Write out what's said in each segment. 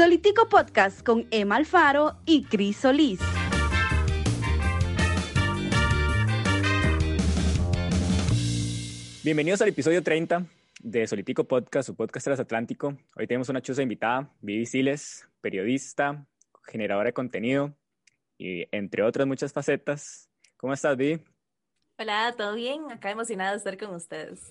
Solitico Podcast con Emma Alfaro y Cris Solís. Bienvenidos al episodio 30 de Solitico Podcast, su podcast transatlántico. Hoy tenemos una chuza invitada, Vivi Siles, periodista, generadora de contenido y entre otras muchas facetas. ¿Cómo estás, Vivi? Hola, ¿todo bien? Acá emocionada de estar con ustedes.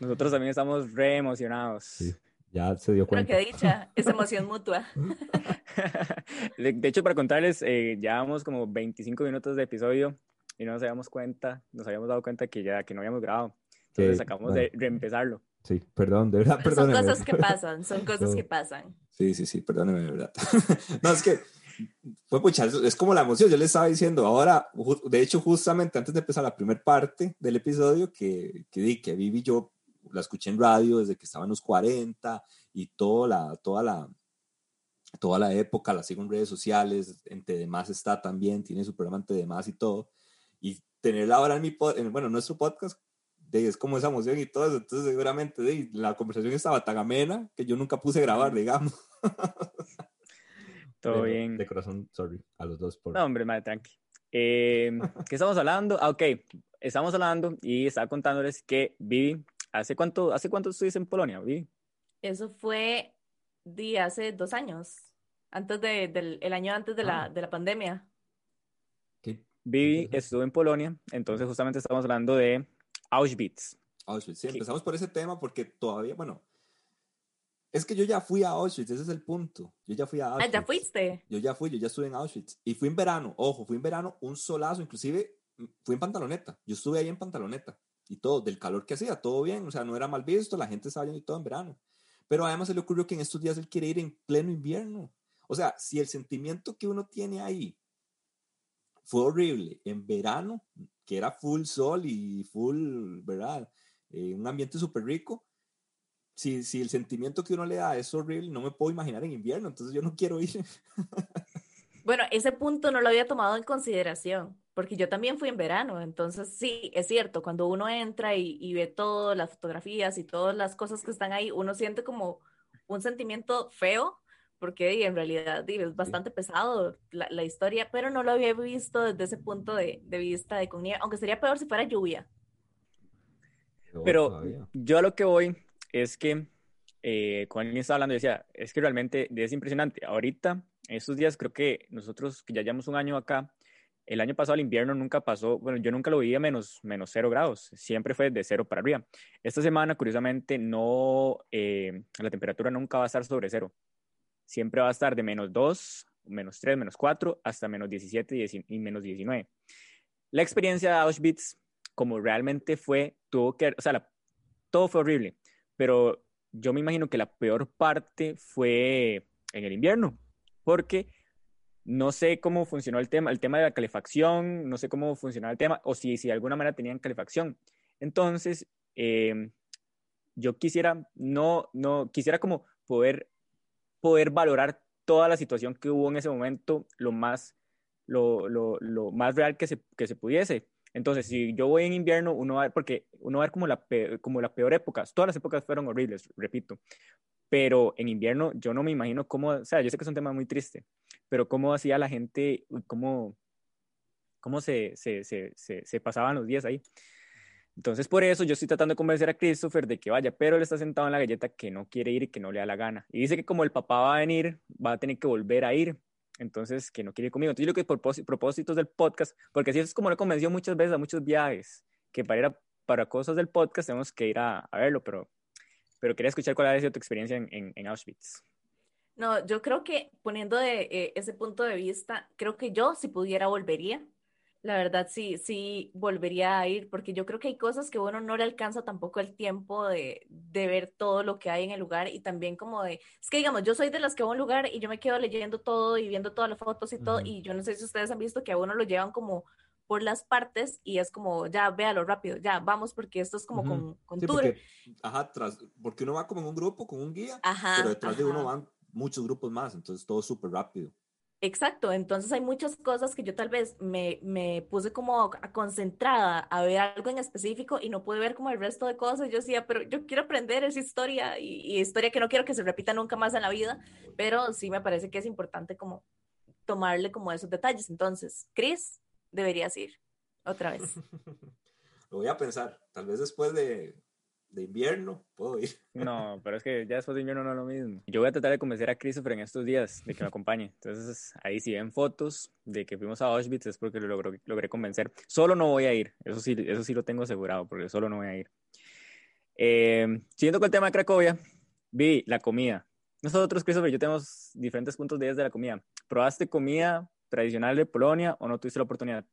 Nosotros también estamos re emocionados. Sí, ya se dio cuenta. Pero que dicha, es emoción mutua. de, hecho, para contarles, eh, llevamos como 25 minutos de episodio y no nos habíamos cuenta, nos habíamos dado cuenta que ya que no habíamos grabado. Entonces acabamos de reempezarlo. Sí, perdón, de verdad, Son cosas que pasan, son cosas que pasan. Sí, sí, sí, perdóneme, de verdad. no, es que fue pucha, es como la emoción, yo le estaba diciendo, ahora, de hecho, justamente antes de empezar la primera parte del episodio, que, que di que Vivi y yo la escuché en radio desde que estaba en los 40 y toda la, toda la, toda la época, la sigo en redes sociales, en TDMás está también, tiene su programa en TDMás y todo, y tenerla ahora en mi, en, bueno, nuestro podcast, de, es como esa emoción y todo eso, entonces seguramente de, la conversación estaba tan amena que yo nunca puse grabar, digamos. Todo bien. De corazón, sorry, a los dos por... No, hombre, madre, tranqui. Eh, ¿Qué estamos hablando? Ah, ok, estamos hablando y estaba contándoles que Vivi ¿Hace cuánto, hace cuánto estuviste en Polonia, Vi? Eso fue de hace dos años, antes de, del el año antes de, la, ah. de la pandemia. ¿Qué? Vivi estuvo en Polonia, entonces justamente estamos hablando de Auschwitz. Auschwitz, sí, empezamos por ese tema porque todavía, bueno, es que yo ya fui a Auschwitz, ese es el punto. Yo ya fui a Auschwitz. Ah, ¿ya fuiste? Yo ya fui, yo ya estuve en Auschwitz. Y fui en verano, ojo, fui en verano, un solazo, inclusive fui en pantaloneta. Yo estuve ahí en pantaloneta y todo, del calor que hacía, todo bien, o sea, no era mal visto, la gente estaba y todo en verano. Pero además se le ocurrió que en estos días él quiere ir en pleno invierno. O sea, si el sentimiento que uno tiene ahí fue horrible en verano, que era full sol y full, ¿verdad? Eh, un ambiente súper rico. Si, si el sentimiento que uno le da es horrible, no me puedo imaginar en invierno, entonces yo no quiero ir. Bueno, ese punto no lo había tomado en consideración, porque yo también fui en verano, entonces sí, es cierto, cuando uno entra y, ve todas las fotografías y todas las cosas que están ahí, uno siente como un sentimiento feo, porque en realidad es bastante pesado la, historia, pero no lo había visto desde ese punto de, vista de con aunque sería peor si fuera lluvia. Pero yo a lo que voy es que eh, cuando alguien estaba hablando, decía, es que realmente es impresionante. Ahorita estos días creo que nosotros que ya llevamos un año acá, el año pasado el invierno nunca pasó, bueno, yo nunca lo vi a menos, menos cero grados, siempre fue de cero para arriba. Esta semana, curiosamente, no, eh, la temperatura nunca va a estar sobre cero. Siempre va a estar de menos 2, menos 3, menos 4, hasta menos 17 y menos 19. La experiencia de Auschwitz, como realmente fue, tuvo que, o sea, todo fue horrible, pero yo me imagino que la peor parte fue en el invierno, porque no sé cómo funcionó el tema, el tema de la calefacción, no sé cómo funcionaba el tema, o si, si de alguna manera tenían calefacción. Entonces, em, yo quisiera, no, no, quisiera como poder, poder valorar toda la situación que hubo en ese momento lo más, lo, lo, más real que se, que se pudiese. Entonces, si yo voy en invierno, uno va a porque uno va a ver como la, como la peor época, todas las épocas fueron horribles, repito, pero en invierno yo no me imagino cómo, o sea, yo sé que es un tema muy triste, pero cómo hacía la gente, cómo, cómo se, se, se, se, pasaban los días ahí. Entonces, por eso yo estoy tratando de convencer a Christopher de que vaya, pero él está sentado en la galleta que no quiere ir y que no le da la gana. Y dice que como el papá va a venir, va a tener que volver a ir. Entonces, que no quiere ir conmigo. Entonces, yo creo que por propósitos del podcast, porque así es como lo convenció muchas veces a muchos viajes, que para ir para cosas del podcast tenemos que ir a, a verlo, pero pero quería escuchar cuál ha sido tu experiencia en, en, Auschwitz. No, yo creo que poniendo de eh, ese punto de vista, creo que yo si pudiera volvería. La verdad, sí, sí volvería a ir, porque yo creo que hay cosas que uno no le alcanza tampoco el tiempo de, de, ver todo lo que hay en el lugar y también como de, es que digamos, yo soy de las que va a un lugar y yo me quedo leyendo todo y viendo todas las fotos y todo, y yo no sé si ustedes han visto que a uno lo llevan como por las partes y es como, ya, véalo rápido, ya, vamos, porque esto es como uh -huh. con, con sí, tour. Porque, ajá, tras, porque uno va como en un grupo, con un guía, ajá, pero detrás ajá. de uno van muchos grupos más, entonces todo súper rápido. Exacto, entonces hay muchas cosas que yo tal vez me, me puse como concentrada a ver algo en específico y no pude ver como el resto de cosas. Yo decía, pero yo quiero aprender esa historia y, y historia que no quiero que se repita nunca más en la vida, pero sí me parece que es importante como tomarle como esos detalles. Entonces, Chris, deberías ir otra vez. Lo voy a pensar, tal vez después de, de invierno puedo ir. No, pero es que ya después de invierno no es lo mismo. Yo voy a tratar de convencer a Christopher en estos días de que me acompañe. Entonces, ahí si ven fotos de que fuimos a Auschwitz es porque lo logré, logré convencer. Solo no voy a ir, eso sí, eso sí lo tengo asegurado, porque solo no voy a ir. Eh, siguiendo con el tema de Cracovia, vi la comida. Nosotros, Christopher, yo tenemos diferentes puntos de vista de la comida. ¿Probaste comida tradicional de Polonia o no tuviste la oportunidad?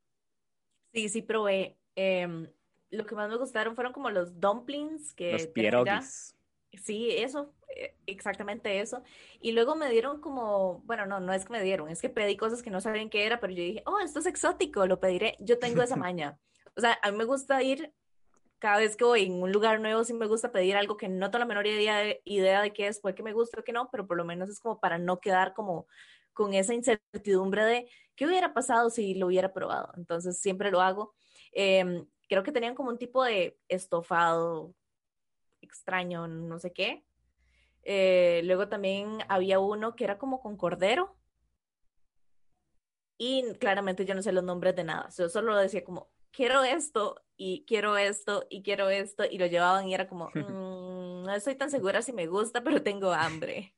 Sí, sí probé. Eh, lo que más me gustaron fueron como los dumplings que los pierogis. Sí, eso, eh, exactamente eso. Y luego me dieron como, bueno, no, no es que me dieron, es que pedí cosas que no sabían qué era, pero yo dije, oh, esto es exótico, lo pediré. Yo tengo esa maña. O sea, a mí me gusta ir cada vez que voy en un lugar nuevo, sí me gusta pedir algo que no tengo la menor idea de, idea de qué es, puede que me guste o que no, pero por lo menos es como para no quedar como con esa incertidumbre de qué hubiera pasado si lo hubiera probado. Entonces siempre lo hago. Eh, creo que tenían como un tipo de estofado extraño, no sé qué. Eh, luego también había uno que era como con cordero. Y claramente yo no sé los nombres de nada. Yo solo decía como, quiero esto y quiero esto y quiero esto. Y lo llevaban y era como, mmm, no estoy tan segura si me gusta, pero tengo hambre.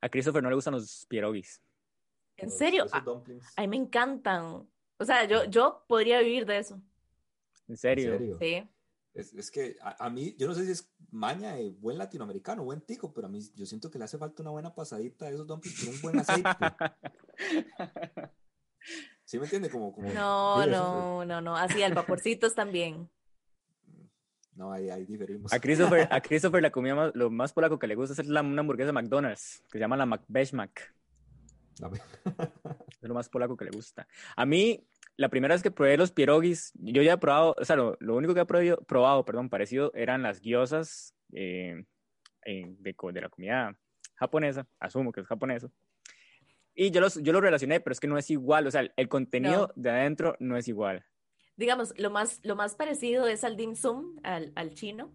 A Christopher no le gustan los pierogis. ¿En serio? A, a, mí me encantan. O sea, yo, yo podría vivir de eso. ¿En serio? ¿En serio? Sí. Es, es que a, a, mí, yo no sé si es maña de buen latinoamericano, buen tico, pero a mí yo siento que le hace falta una buena pasadita de esos dumplings con un buen aceite. ¿Sí me entiende? Como, como no, no, no, no, así al vaporcitos también. No, ahí, ahí diferimos. A Christopher, a Christopher la comida más, lo más polaco que le gusta es la, una hamburguesa de McDonald's, que se llama la McBeshmac. es lo más polaco que le gusta. A mí, la primera vez que probé los pierogis, yo ya he probado, o sea, lo, lo único que he probado, probado, perdón, parecido, eran las gyozas eh, de, de, la comida japonesa, asumo que es japonesa. Y yo, los, yo lo relacioné, pero es que no es igual, o sea, el contenido no. de adentro no es igual. Digamos, lo más, lo más parecido es al dim sum, al, al chino,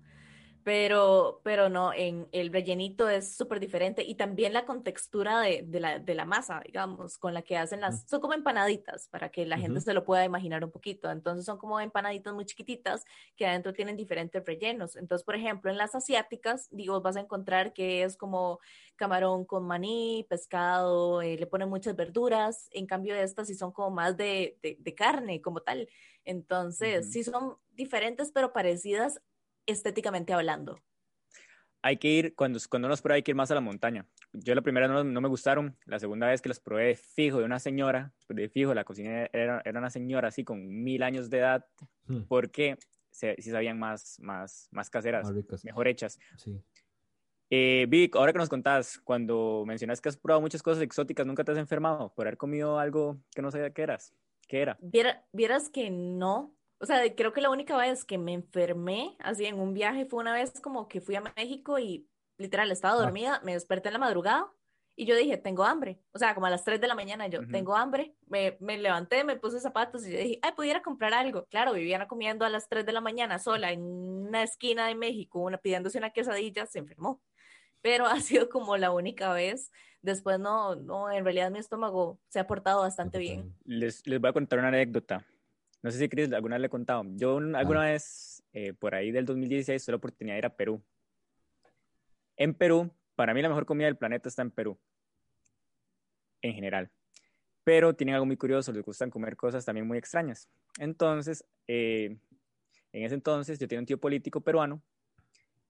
pero, pero no, en el rellenito es súper diferente y también la contextura de, de, la, de, la, masa, digamos, con la que hacen las, son como empanaditas, para que la gente uh -huh. se lo pueda imaginar un poquito, entonces son como empanaditas muy chiquititas que adentro tienen diferentes rellenos, entonces, por ejemplo, en las asiáticas, digo, vas a encontrar que es como camarón con maní, pescado, eh, le ponen muchas verduras, en cambio estas sí son como más de, de, de carne como tal, entonces, uh -huh. sí son diferentes pero parecidas estéticamente hablando? Hay que ir, cuando, cuando nos prueba hay que ir más a la montaña. Yo la primera no, no me gustaron, la segunda vez que los probé fijo de una señora, de fijo, la cocina era, era una señora así con mil años de edad, hmm. porque se, sí sabían más, más, más caseras, más ricas. mejor hechas. Sí. Eh, Vic, ahora que nos contás, cuando mencionas que has probado muchas cosas exóticas, ¿nunca te has enfermado por haber comido algo que no sabía qué eras? ¿Qué era? Viera, vieras que no, o sea, creo que la única vez que me enfermé así en un viaje fue una vez como que fui a México y literal estaba dormida, ah. me desperté en la madrugada y yo dije, tengo hambre. O sea, como a las 3 de la mañana yo, uh -huh. tengo hambre. Me, me, levanté, me puse zapatos y yo dije, ay, pudiera comprar algo. Claro, vivían comiendo a las 3 de la mañana sola en una esquina de México, una, pidiéndose una quesadilla, se enfermó. Pero ha sido como la única vez. Después no, no, en realidad mi estómago se ha portado bastante bien. Les, les voy a contar una anécdota. No sé si Chris alguna vez le he contado. Yo alguna ah. vez, eh, por ahí del 2016, tuve la oportunidad de ir a Perú. En Perú, para mí la mejor comida del planeta está en Perú. En general. Pero tienen algo muy curioso, les gustan comer cosas también muy extrañas. Entonces, eh, en ese entonces yo tenía un tío político peruano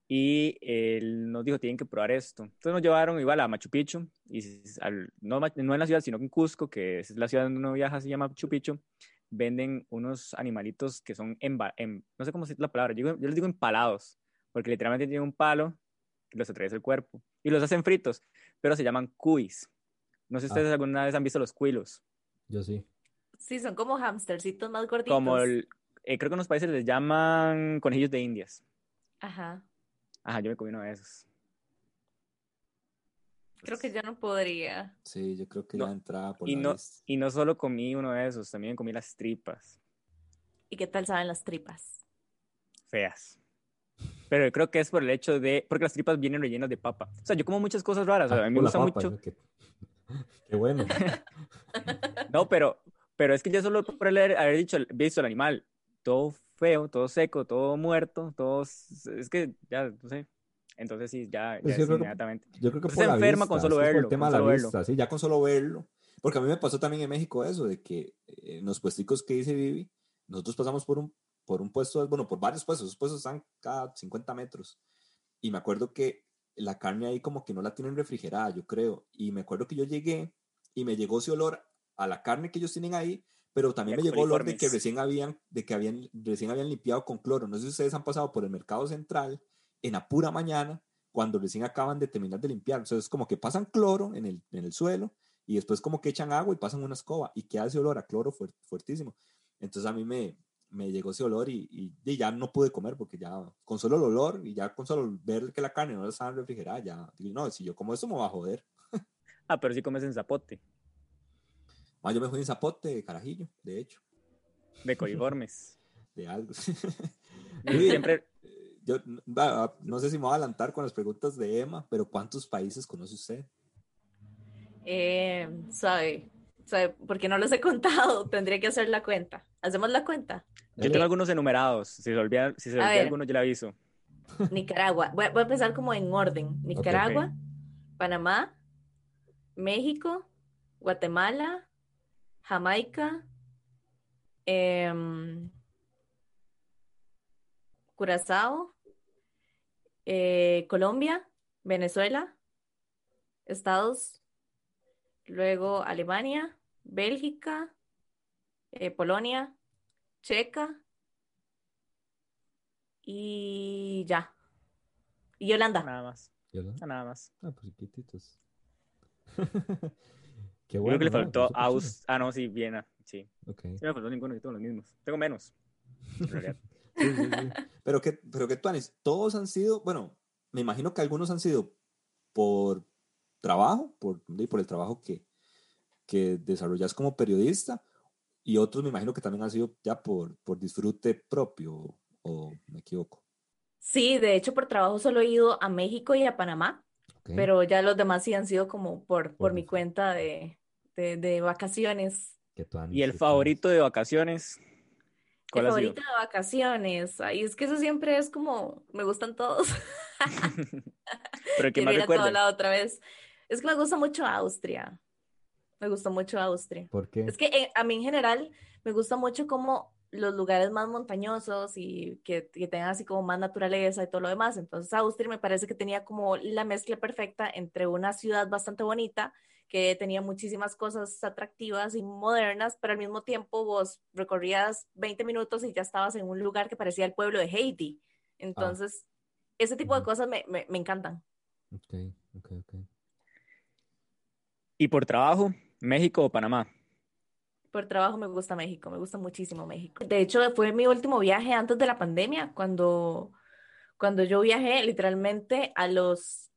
y él nos dijo, tienen que probar esto. Entonces nos llevaron igual a Machu Picchu, y al, no, no en la ciudad, sino en Cusco, que es la ciudad donde uno viaja, se llama Machu Picchu venden unos animalitos que son, emba- em- no sé cómo decir la palabra, yo, yo les digo empalados, porque literalmente tienen un palo que los atraviesa el cuerpo y los hacen fritos, pero se llaman cuis. No sé si Ah. ustedes alguna vez han visto los cuilos, Yo sí. Sí, son como hamstercitos más gorditos. como el, eh, creo que en los países les llaman conejillos de indias. Ajá. Ajá, yo me comí uno de esos. Creo que yo no podría. Sí, yo creo que No, ya entraba por Y la no, y no solo comí uno de esos, también comí las tripas ¿Y qué tal saben las tripas? feas. Pero yo creo que es por el hecho de, porque las tripas vienen rellenas de papa. O sea, yo como muchas cosas raras, o sea, a mí me Ah, gusta papa, mucho. ¿no? Qué, qué bueno. No, pero, pero es que ya solo por leer, haber dicho, visto el animal, todo feo, todo seco, todo muerto, todo, es que ya, no sé. Entonces sí, ya, Pues ya yo es creo que- inmediatamente. Yo creo que Usted por se la enferma con vista, solo sí, por verlo, el tema con de la solo verlo. vista, sí. Ya con solo verlo. Porque a mí me pasó también en México eso, de que eh, en los puesticos que dice Vivi, nosotros pasamos por un, por un puesto, bueno, por varios puestos, esos puestos están cada 50 metros. Y me acuerdo que la carne ahí como que no la tienen refrigerada, yo creo. Y me acuerdo que yo llegué y me llegó ese olor a la carne que ellos tienen ahí, pero también me llegó olor de que recién habían, de que habían, recién habían limpiado con cloro. No sé si ustedes han pasado por el mercado central en la pura mañana, cuando recién acaban de terminar de limpiar. Entonces, como que pasan cloro en el, en el suelo y después como que echan agua y pasan una escoba y queda ese olor a cloro fuer- fuertísimo. Entonces a mí me, me llegó ese olor y, y- y ya no pude comer porque ya con solo el olor y ya con solo ver que la carne no estaba refrigerada, ya digo, no, si yo como esto me va a joder. Ah, pero sí comes en zapote, Ah, yo me fui en zapote de carajillo, de hecho, de coliformes. de algo. Siempre, Yo no sé si me voy a adelantar con las preguntas de Emma, pero ¿cuántos países conoce usted? Eh, suave, suave, porque no los he contado. Tendría que hacer la cuenta. ¿Hacemos la cuenta? yo tengo algunos enumerados. Si se olvida, si se olvida ver. alguno, yo le aviso. Nicaragua. Voy a, voy a empezar como en orden. Nicaragua, Panamá, México, Guatemala, Jamaica, em, Curazao, eh, Colombia, Venezuela, Estados, luego Alemania, Bélgica, eh, Polonia, Checa y ya. Y Holanda. Nada más, ¿Ya no? ah, nada más. Ah, pues chiquititos. Qué bueno. creo que le ¿no? faltó Súper Aus... Ah, no, sí, Viena, sí. chido. Ok. Sí me faltó ninguno, yo tengo los mismos. Tengo menos, en realidad. Sí, sí, sí. Pero que, pero que Tuanis, todos han sido, bueno, me imagino que algunos han sido por trabajo, por, y por el trabajo que, que desarrollas como periodista, y otros me imagino que también han sido ya por, por disfrute propio, o me equivoco. Sí, de hecho por trabajo solo he ido a México y a Panamá, pero ya los demás sí han sido como por, por Por mi cuenta de, de, de vacaciones. Y el favorito de vacaciones, Mi favorito de vacaciones. Ay, es que eso siempre es como, me gustan todos. Pero que más ir a todo recuerde. lado otra vez. Es que me gusta mucho Austria. Me gusta mucho Austria. ¿Por qué? Es que eh, a mí en general me gusta mucho como los lugares más montañosos y que, que tengan así como más naturaleza y todo lo demás. Entonces Austria me parece que tenía como la mezcla perfecta entre una ciudad bastante bonita, que tenía muchísimas cosas atractivas y modernas, pero al mismo tiempo vos recorrías 20 minutos y ya estabas en un lugar que parecía el pueblo de Haití. Entonces, ese tipo de cosas me, me, me encantan. Ok, ok, ok. ¿Y por trabajo, México o Panamá? Por trabajo me gusta México, me gusta muchísimo México. De hecho, fue mi último viaje antes de la pandemia, cuando, cuando yo viajé, literalmente a los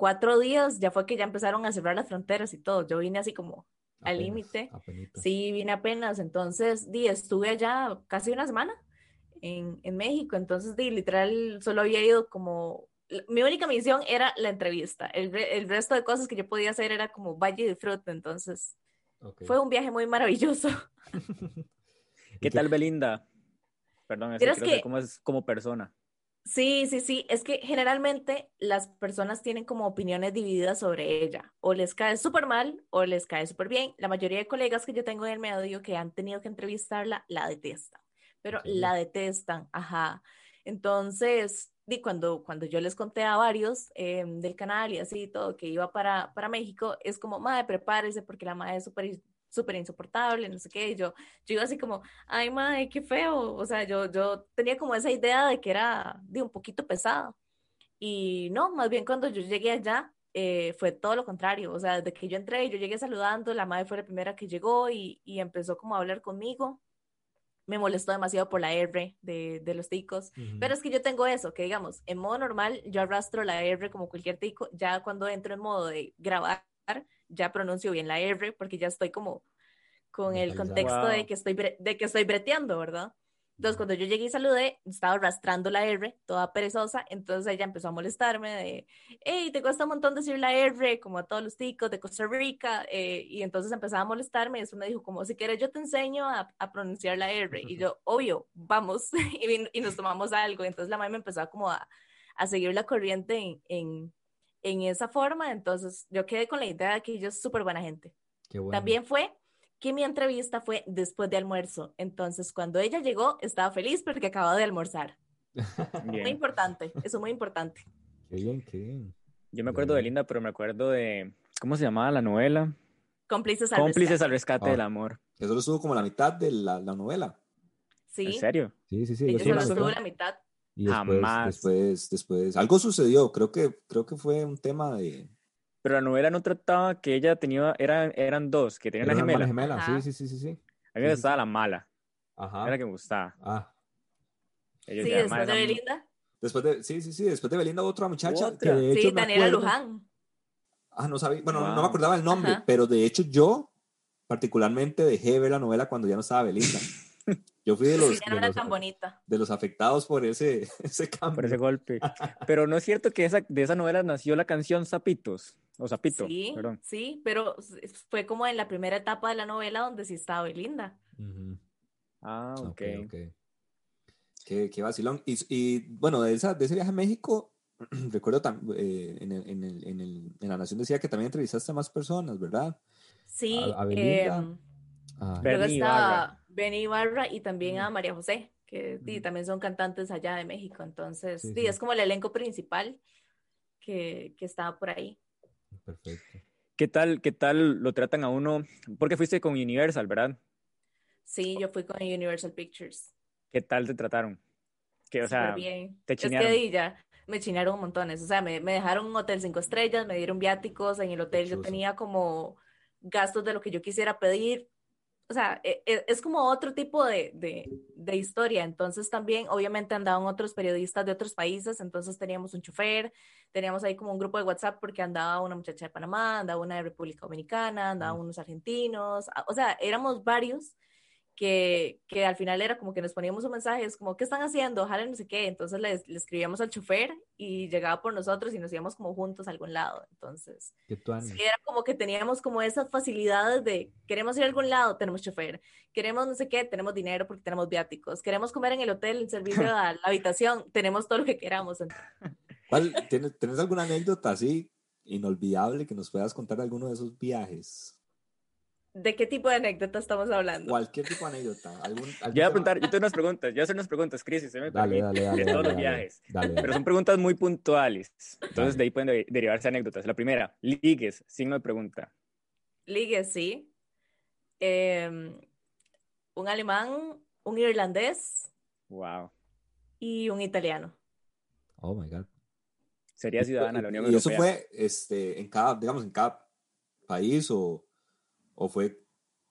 cuatro días ya fue que ya empezaron a cerrar las fronteras y todo. Yo vine así como al Apenas, límite. apenitas. Sí, vine apenas, entonces, di, estuve allá casi una semana en, en México, entonces, di, literal, solo había ido como, mi única misión era la entrevista, el, re- el resto de cosas que yo podía hacer era como vaya y disfrute, entonces, Ok. fue un viaje muy maravilloso. ¿Y ¿Qué tal Belinda? Perdón, es que que- cómo es como persona. Sí, sí, sí, es que generalmente las personas tienen como opiniones divididas sobre ella, o les cae súper mal o les cae súper bien. La mayoría de colegas que yo tengo en el medio que han tenido que entrevistarla la detestan, pero la detestan, ajá. Entonces, di, cuando, cuando yo les conté a varios eh, del canal y así todo que iba para, para México, es como, madre, prepárese porque la madre es súper súper insoportable, no sé qué, y yo, yo iba así como, ay, madre, qué feo, o sea, yo, yo tenía como esa idea de que era de un poquito pesado, y no, más bien cuando yo llegué allá, eh, fue todo lo contrario, o sea, desde que yo entré, yo llegué saludando, la madre fue la primera que llegó y, y empezó como a hablar conmigo, me molestó demasiado por la R de, de los ticos, pero es que yo tengo eso, que digamos, en modo normal yo arrastro la R como cualquier tico, ya cuando entro en modo de grabar, ya pronuncio bien la R porque ya estoy como con el contexto de Wow. que estoy de que estoy breteando, ¿verdad? Entonces cuando yo llegué y saludé, estaba arrastrando la R, toda perezosa, entonces ella empezó a molestarme de, hey, te cuesta un montón decir la R, como a todos los ticos de Costa Rica, eh, y entonces empezaba a molestarme y eso me dijo como, si quieres yo te enseño a, a pronunciar la R, y yo, obvio, vamos, y, y nos tomamos algo, entonces la madre me empezó a como a, a seguir la corriente en, en, en esa forma, entonces yo quedé con la idea de que ella es súper buena gente. Qué bueno. También fue que mi entrevista fue después de almuerzo. Entonces, cuando ella llegó, estaba feliz porque acababa de almorzar. Muy Bien. importante, eso es muy importante. Qué bien, qué bien. Yo me acuerdo de Linda, pero me acuerdo de, ¿cómo se llamaba la novela? Cómplices al Cómplices rescate. al rescate Ah. del amor. Que solo estuvo como la mitad de la, la novela. Sí, ¿En serio? Sí, sí, sí. yo sí, solo mitad. la mitad. Y después, Jamás. Después, después, algo sucedió. Creo que, creo que fue un tema de. Pero la novela no trataba que ella tenía, eran, eran dos, que tenían la una gemela. gemela. Ajá. Sí, sí, sí, sí, sí. A mí me sí, gustaba sí. la mala, Ajá. era la que me gustaba. Ah, Sí, después "Ma, de Belinda. Después de, sí, sí, sí, después de Belinda otra muchacha Otra. que de hecho Sí, Daniela acuerdo- Luján. Ah, no sabía, bueno, no me acordaba el nombre, Ajá. pero de hecho yo particularmente dejé de ver la novela cuando ya no estaba Belinda. Yo fui de los, Sí, ya no de era los, tan bonita. de los afectados por ese, ese cambio. por ese golpe. Pero no es cierto que esa, de esa novela nació la canción Zapitos, o Zapito, Sí, perdón. sí, pero fue como en la primera etapa de la novela donde sí estaba Belinda. ujú. Ah, ok. ok, ok. Qué, qué vacilón. Y, y, bueno, de, esa, de ese viaje a México, recuerdo tam- eh, en, el- en, el- en, el- en La Nación decía que también entrevistaste a más personas, ¿verdad? Sí, A- a Belinda. em, Ah, Benny Ibarra y también a María José, que sí, también son cantantes allá de México. Entonces, Sí, es como el elenco principal que, que estaba por ahí. perfecto. ¿Qué tal, qué tal lo tratan a uno? Porque fuiste con Universal, ¿verdad? Sí, yo fui con Universal Pictures. ¿Qué tal te trataron? Que, o sea, bien. te Es que chinearon. ya, me chinaron montones. O sea, me, me dejaron un hotel cinco estrellas, me dieron viáticos. En el hotel yo tenía como gastos de lo que yo quisiera pedir. O sea, e- e- es como otro tipo de, de, de historia. Entonces también, obviamente, andaban otros periodistas de otros países. Entonces teníamos un chofer, teníamos ahí como un grupo de WhatsApp porque andaba una muchacha de Panamá, andaba una de República Dominicana, andaban unos argentinos. O sea, éramos varios que, que al final era como que nos poníamos un mensaje, es como, ¿qué están haciendo? Ojalá no sé qué. Entonces le, le escribíamos al chofer y llegaba por nosotros y nos íbamos como juntos a algún lado. Entonces, sí, era como que teníamos como esas facilidades de, queremos ir a algún lado, tenemos chofer. Queremos no sé qué, tenemos dinero porque tenemos viáticos. Queremos comer en el hotel, el servicio a la habitación, tenemos todo lo que queramos. ¿Cuál, ¿tienes, ¿Tienes alguna anécdota así inolvidable que nos puedas contar de alguno de esos viajes? ¿De qué tipo de anécdota estamos hablando? Cualquier tipo de anécdota. Algún, algún Yo voy a preguntar, yo tengo unas preguntas, yo voy a hacer unas preguntas, se me Dale, dale, dale. de todos dale, los dale. viajes. Dale, Pero son preguntas muy puntuales. Entonces Dale. de ahí pueden de- derivarse anécdotas. La primera, ligues, signo de pregunta. Ligue, sí. Em, un alemán, un irlandés Wow. y un italiano. Oh my God. Sería ciudadana de la Unión ¿Y eso Europea. fue este, en cada, digamos, en cada país o, o fue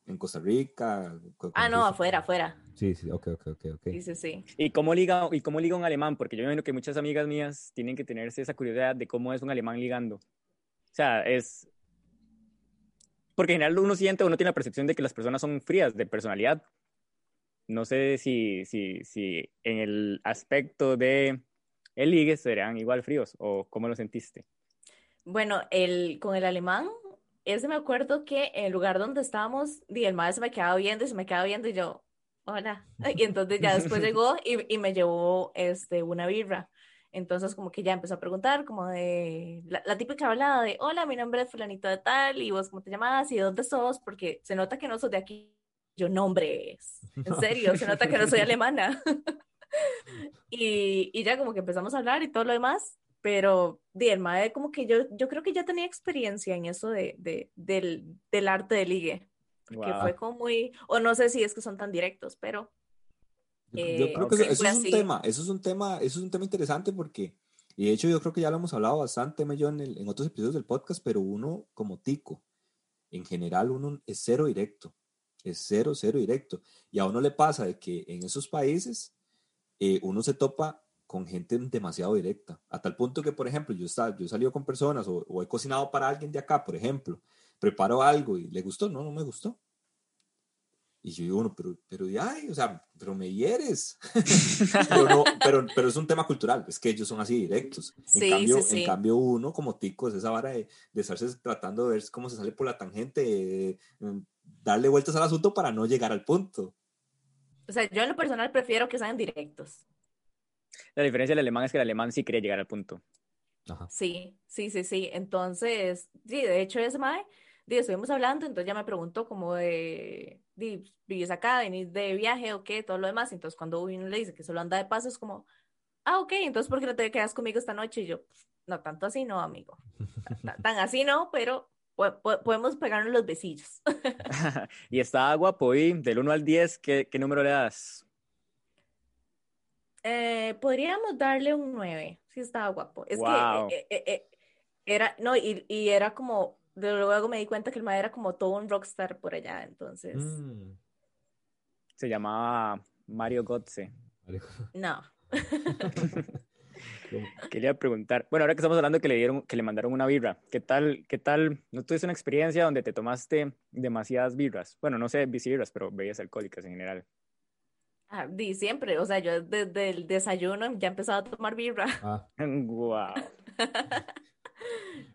en Costa Rica? ¿Cu- Ah, no, afuera, afuera. Sí, sí, ok, ok, ok, ok. Sí, sí, sí. ¿Y cómo liga, y cómo liga un alemán? Porque yo me imagino que muchas amigas mías tienen que tenerse esa curiosidad de cómo es un alemán ligando. O sea, es... Porque en general uno siente, uno tiene la percepción de que las personas son frías de personalidad. No sé si, si, si en el aspecto de el ligue serían igual fríos o cómo lo sentiste. Bueno, el, con el alemán, ese me acuerdo que en el lugar donde estábamos, di, el maestro se me quedaba viendo y se me quedaba viendo y yo, hola. Y entonces ya después llegó y, y me llevó este, una birra. Entonces como que ya empezó a preguntar como de la, la típica hablada de, hola, mi nombre es fulanito de tal y vos cómo te llamas y de dónde sos, porque se nota que no sos de aquí. Yo, nombres, en serio, se nota que no soy alemana. y, y ya como que empezamos a hablar y todo lo demás, pero di, el mae como que yo, yo creo que ya tenía experiencia en eso de, de- del, del arte de ligue. porque Wow. fue como muy, o no sé si es que son tan directos, pero Yo, yo Eh, creo que eso, eso es un así. tema, eso es un tema, eso es un tema interesante porque, y de hecho yo creo que ya lo hemos hablado bastante, yo, en, el- en otros episodios del podcast, pero uno como tico, en general uno es cero directo, es cero, cero directo. Y a uno le pasa de que en esos países eh, uno se topa con gente demasiado directa, a tal punto que, por ejemplo, yo, está, yo he salido con personas o, o he cocinado para alguien de acá, por ejemplo, preparo algo y le gustó, no, no me gustó. Y yo digo, bueno, pero, pero, ay, o sea, pero me hieres. pero, no, pero, pero es un tema cultural, es que ellos son así directos. En, Sí, cambio, sí, sí. en cambio, uno como tico es esa vara de, de estarse tratando de ver cómo se sale por la tangente, de, mm, darle vueltas al asunto para no llegar al punto. o sea, yo en lo personal prefiero que sean directos. La diferencia del alemán es que el alemán sí quería llegar al punto. Ajá. Sí, sí, sí, sí. Entonces, sí, de hecho, ese mae, di, estuvimos hablando, entonces ya me preguntó como de, di, ¿vivís acá? ¿Venís de viaje o qué? Todo lo demás. Entonces, cuando uno le dice que solo anda de paso, es como, ah, ok, entonces, ¿por qué no te quedas conmigo esta noche? Y yo, no, tanto así no, amigo. Tan, tan así no, pero po- po- podemos pegarnos los besillos. y estaba guapo y del 1 al 10, ¿qué, qué número le das? Eh, podríamos darle un 9, sí estaba guapo. Es Wow. que eh, eh, eh, era, no, y, y era como, de luego me di cuenta que el mae era como todo un rockstar por allá, entonces, Mm, Se llamaba Mario Gotze. no. Quería preguntar, bueno, ahora que estamos hablando que le dieron, que le mandaron una birra, ¿qué tal, qué tal? ¿No tuviste una experiencia donde te tomaste demasiadas birras? Bueno, no sé, birras, pero bebidas alcohólicas en general. Ah, di siempre, o sea, yo desde el desayuno ya empezaba a tomar birra, Ah, Wow.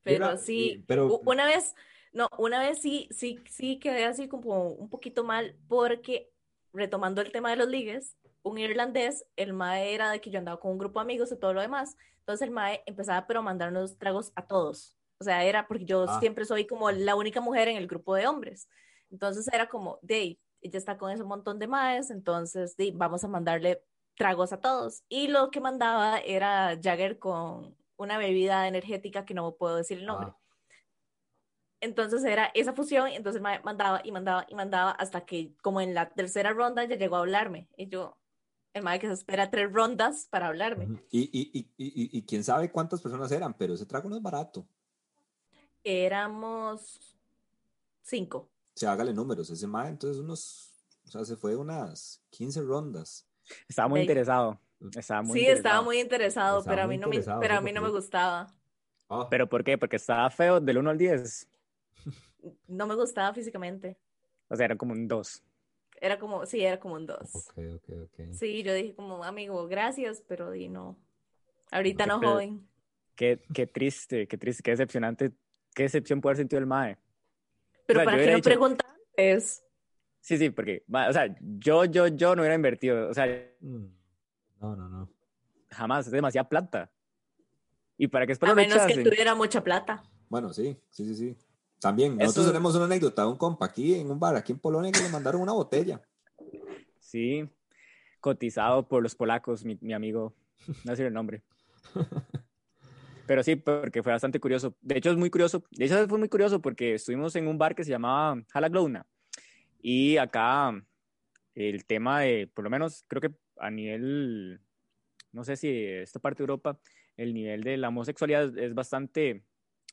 pero Birra, sí, y- pero- una vez, no, una vez sí, sí, sí quedé así como un poquito mal porque, retomando el tema de los ligues, un irlandés, el mae era de que yo andaba con un grupo de amigos y todo lo demás, entonces el mae empezaba pero a mandarnos tragos a todos, o sea, era porque yo Ah. siempre soy como la única mujer en el grupo de hombres, entonces era como, Dave, ella está con ese montón de maes, entonces di, vamos a mandarle tragos a todos. Y lo que mandaba era Jagger con una bebida energética que no puedo decir el nombre. ah, Entonces era esa fusión, y entonces ma- mandaba y mandaba y mandaba hasta que como en la tercera ronda ya llegó a hablarme. Y yo, el madre que se espera tres rondas para hablarme. y, y, y, y quién sabe cuántas personas eran, pero ese trago no es barato. Éramos cinco. O sea, hágale números. Ese mae, entonces unos, o sea, se fue unas 15 rondas. Estaba muy Ey. interesado. Estaba muy Sí, estaba interesado. muy interesado, Estaba pero a muy mí no me, interesado, pero a mí no me gustaba. Ah, ¿Pero por qué? Porque estaba feo del 1 al 10. No me gustaba físicamente. O sea, era como un 2. Era como, sí, era como un dos. Ok, ok, ok. Sí, yo dije como, amigo, gracias, pero di no. Ahorita no, pedo. joven. Qué, qué triste, qué triste, qué decepcionante. Qué decepción puede haber sentido el mae. Pero O sea, ¿para hubiera no dicho- preguntar antes? Sí, sí, porque, o sea, yo, yo, yo no hubiera invertido. O sea, Mm, No, no, no. jamás, es demasiada plata. Y para que después A menos que tuviera mucha plata. Bueno, sí, sí, sí, sí. También, nosotros Eso- tenemos una anécdota de un compa aquí en un bar, aquí en Polonia, que le mandaron una botella. Sí, cotizado por los polacos, mi, mi amigo, no sé el nombre. Pero sí, porque fue bastante curioso. De hecho, es muy curioso. De hecho, fue muy curioso porque estuvimos en un bar que se llamaba Halaglowna. Y acá el tema de, por lo menos, creo que a nivel, no sé si esta parte de Europa, el nivel de la homosexualidad es, bastante,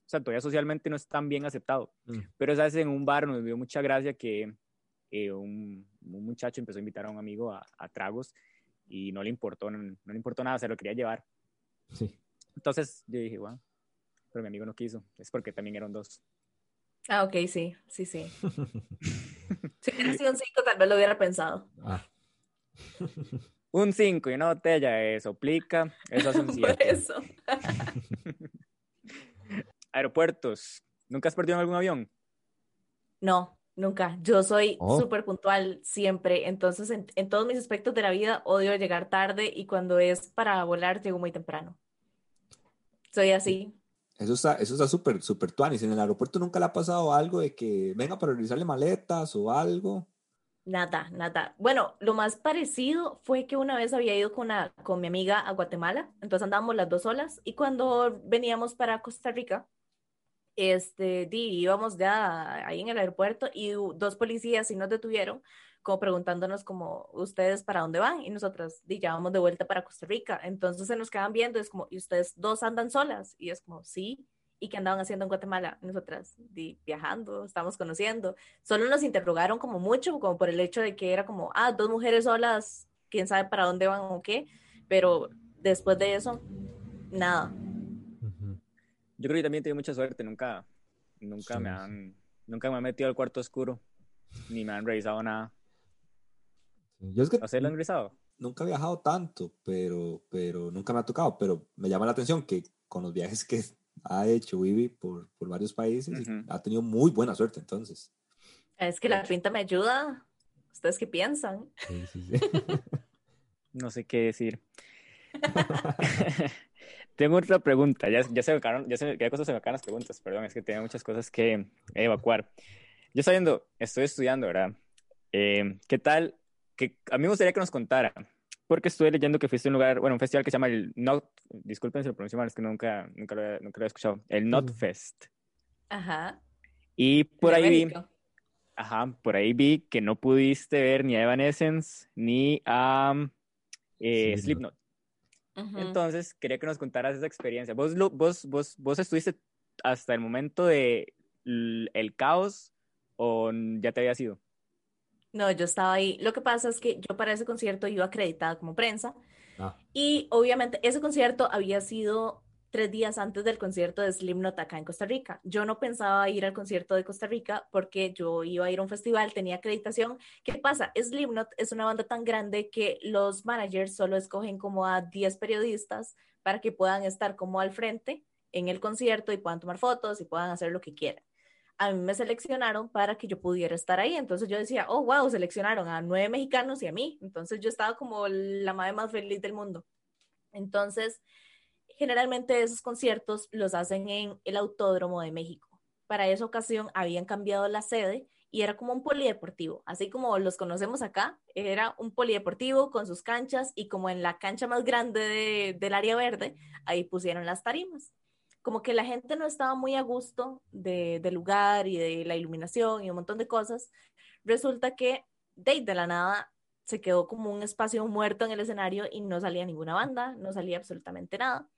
o sea, todavía socialmente no es tan bien aceptado. Mm. Pero esa vez en un bar nos dio mucha gracia que eh, un, un muchacho empezó a invitar a un amigo a, a tragos y no le importó, no, no le importó nada, se lo quería llevar. Sí. Entonces yo dije, bueno, pero mi amigo no quiso, es porque también eran dos. Ah, ok, sí, sí, sí. Si hubiera sido un cinco, tal vez lo hubiera pensado. Ah, Un 5 y una botella, eso aplica, eso hace un Por 7. eso. Aeropuertos, ¿nunca has perdido en algún avión? No, nunca. Yo soy Oh. súper puntual siempre. Entonces, en, en todos mis aspectos de la vida, odio llegar tarde y cuando es para volar, llego muy temprano. Soy así. Eso está, eso está súper, súper tuanis. En el aeropuerto nunca le ha pasado algo de que venga para revisarle maletas o algo. Nada, nada. Bueno, lo más parecido fue que una vez había ido con, una, con mi amiga a Guatemala, entonces andábamos las dos solas y cuando veníamos para Costa Rica, este, di, íbamos ya ahí en el aeropuerto y dos policías sí nos detuvieron como preguntándonos como, ¿ustedes para dónde van? Y nosotras, di, ya vamos de vuelta para Costa Rica. Entonces se nos quedan viendo, es como, ¿y ustedes dos andan solas? Y es como, sí. ¿Y qué andaban haciendo en Guatemala? Nosotras, di, viajando, estamos conociendo. Solo nos interrogaron como mucho, como por el hecho de que era como, ah, dos mujeres solas, quién sabe para dónde van o qué. Pero después de eso, nada. Yo creo que también tengo mucha suerte, nunca, nunca Sí, me sí. han, nunca me han metido al cuarto oscuro, ni me han revisado nada. Yo es que ¿A ustedes lo han revisado? Nunca he viajado tanto, pero, pero nunca me ha tocado. Pero me llama la atención que con los viajes que ha hecho Vivi por, por varios países, Ujú. ha tenido muy buena suerte entonces. Es que la pinta me ayuda. ¿Ustedes qué piensan? sí, sí, sí. No sé qué decir. Tengo otra pregunta. Ya, ya se me acabaron, ya se me, qué cosas se me acaban las preguntas. Perdón, es que tengo muchas cosas que evacuar. Yo sabiendo, estoy estudiando, ¿verdad? Eh, ¿qué tal? Que a mí me gustaría que nos contara, porque estuve leyendo que fuiste a un lugar, bueno, un festival que se llama el Not, disculpen si lo pronuncio mal, es que nunca, nunca, lo, he- nunca lo he escuchado, el Not. Fest. Ajá. Y por ahí vi, ajá, por ahí vi que no pudiste ver ni a Evanescence ni a eh, Slipknot. Entonces, quería que nos contaras esa experiencia. ¿Vos, lo- vos, vos, vos estuviste hasta el momento de el caos o ya te habías ido? No, yo estaba ahí. Lo que pasa es que yo para ese concierto iba acreditada como prensa Ah, y obviamente ese concierto había sido tres días antes del concierto de Slipknot acá en Costa Rica. Yo no pensaba ir al concierto de Costa Rica porque yo iba a ir a un festival, tenía acreditación. ¿Qué pasa? Slipknot es una banda tan grande que los managers solo escogen como a 10 periodistas para que puedan estar como al frente en el concierto y puedan tomar fotos y puedan hacer lo que quieran. A mí me seleccionaron para que yo pudiera estar ahí. Entonces yo decía, oh, wow, seleccionaron a nueve mexicanos y a mí. Entonces yo estaba como la madre más feliz del mundo. Entonces, generalmente esos conciertos los hacen en el Autódromo de México. Para esa ocasión habían cambiado la sede y era como un polideportivo, así como los conocemos acá, era un polideportivo con sus canchas y como en la cancha más grande de- del área verde, ahí pusieron las tarimas. Como que la gente no estaba muy a gusto de- del lugar y de la iluminación y un montón de cosas. Resulta que de, de la nada se quedó como un espacio muerto en el escenario y no salía ninguna banda, no salía absolutamente nada.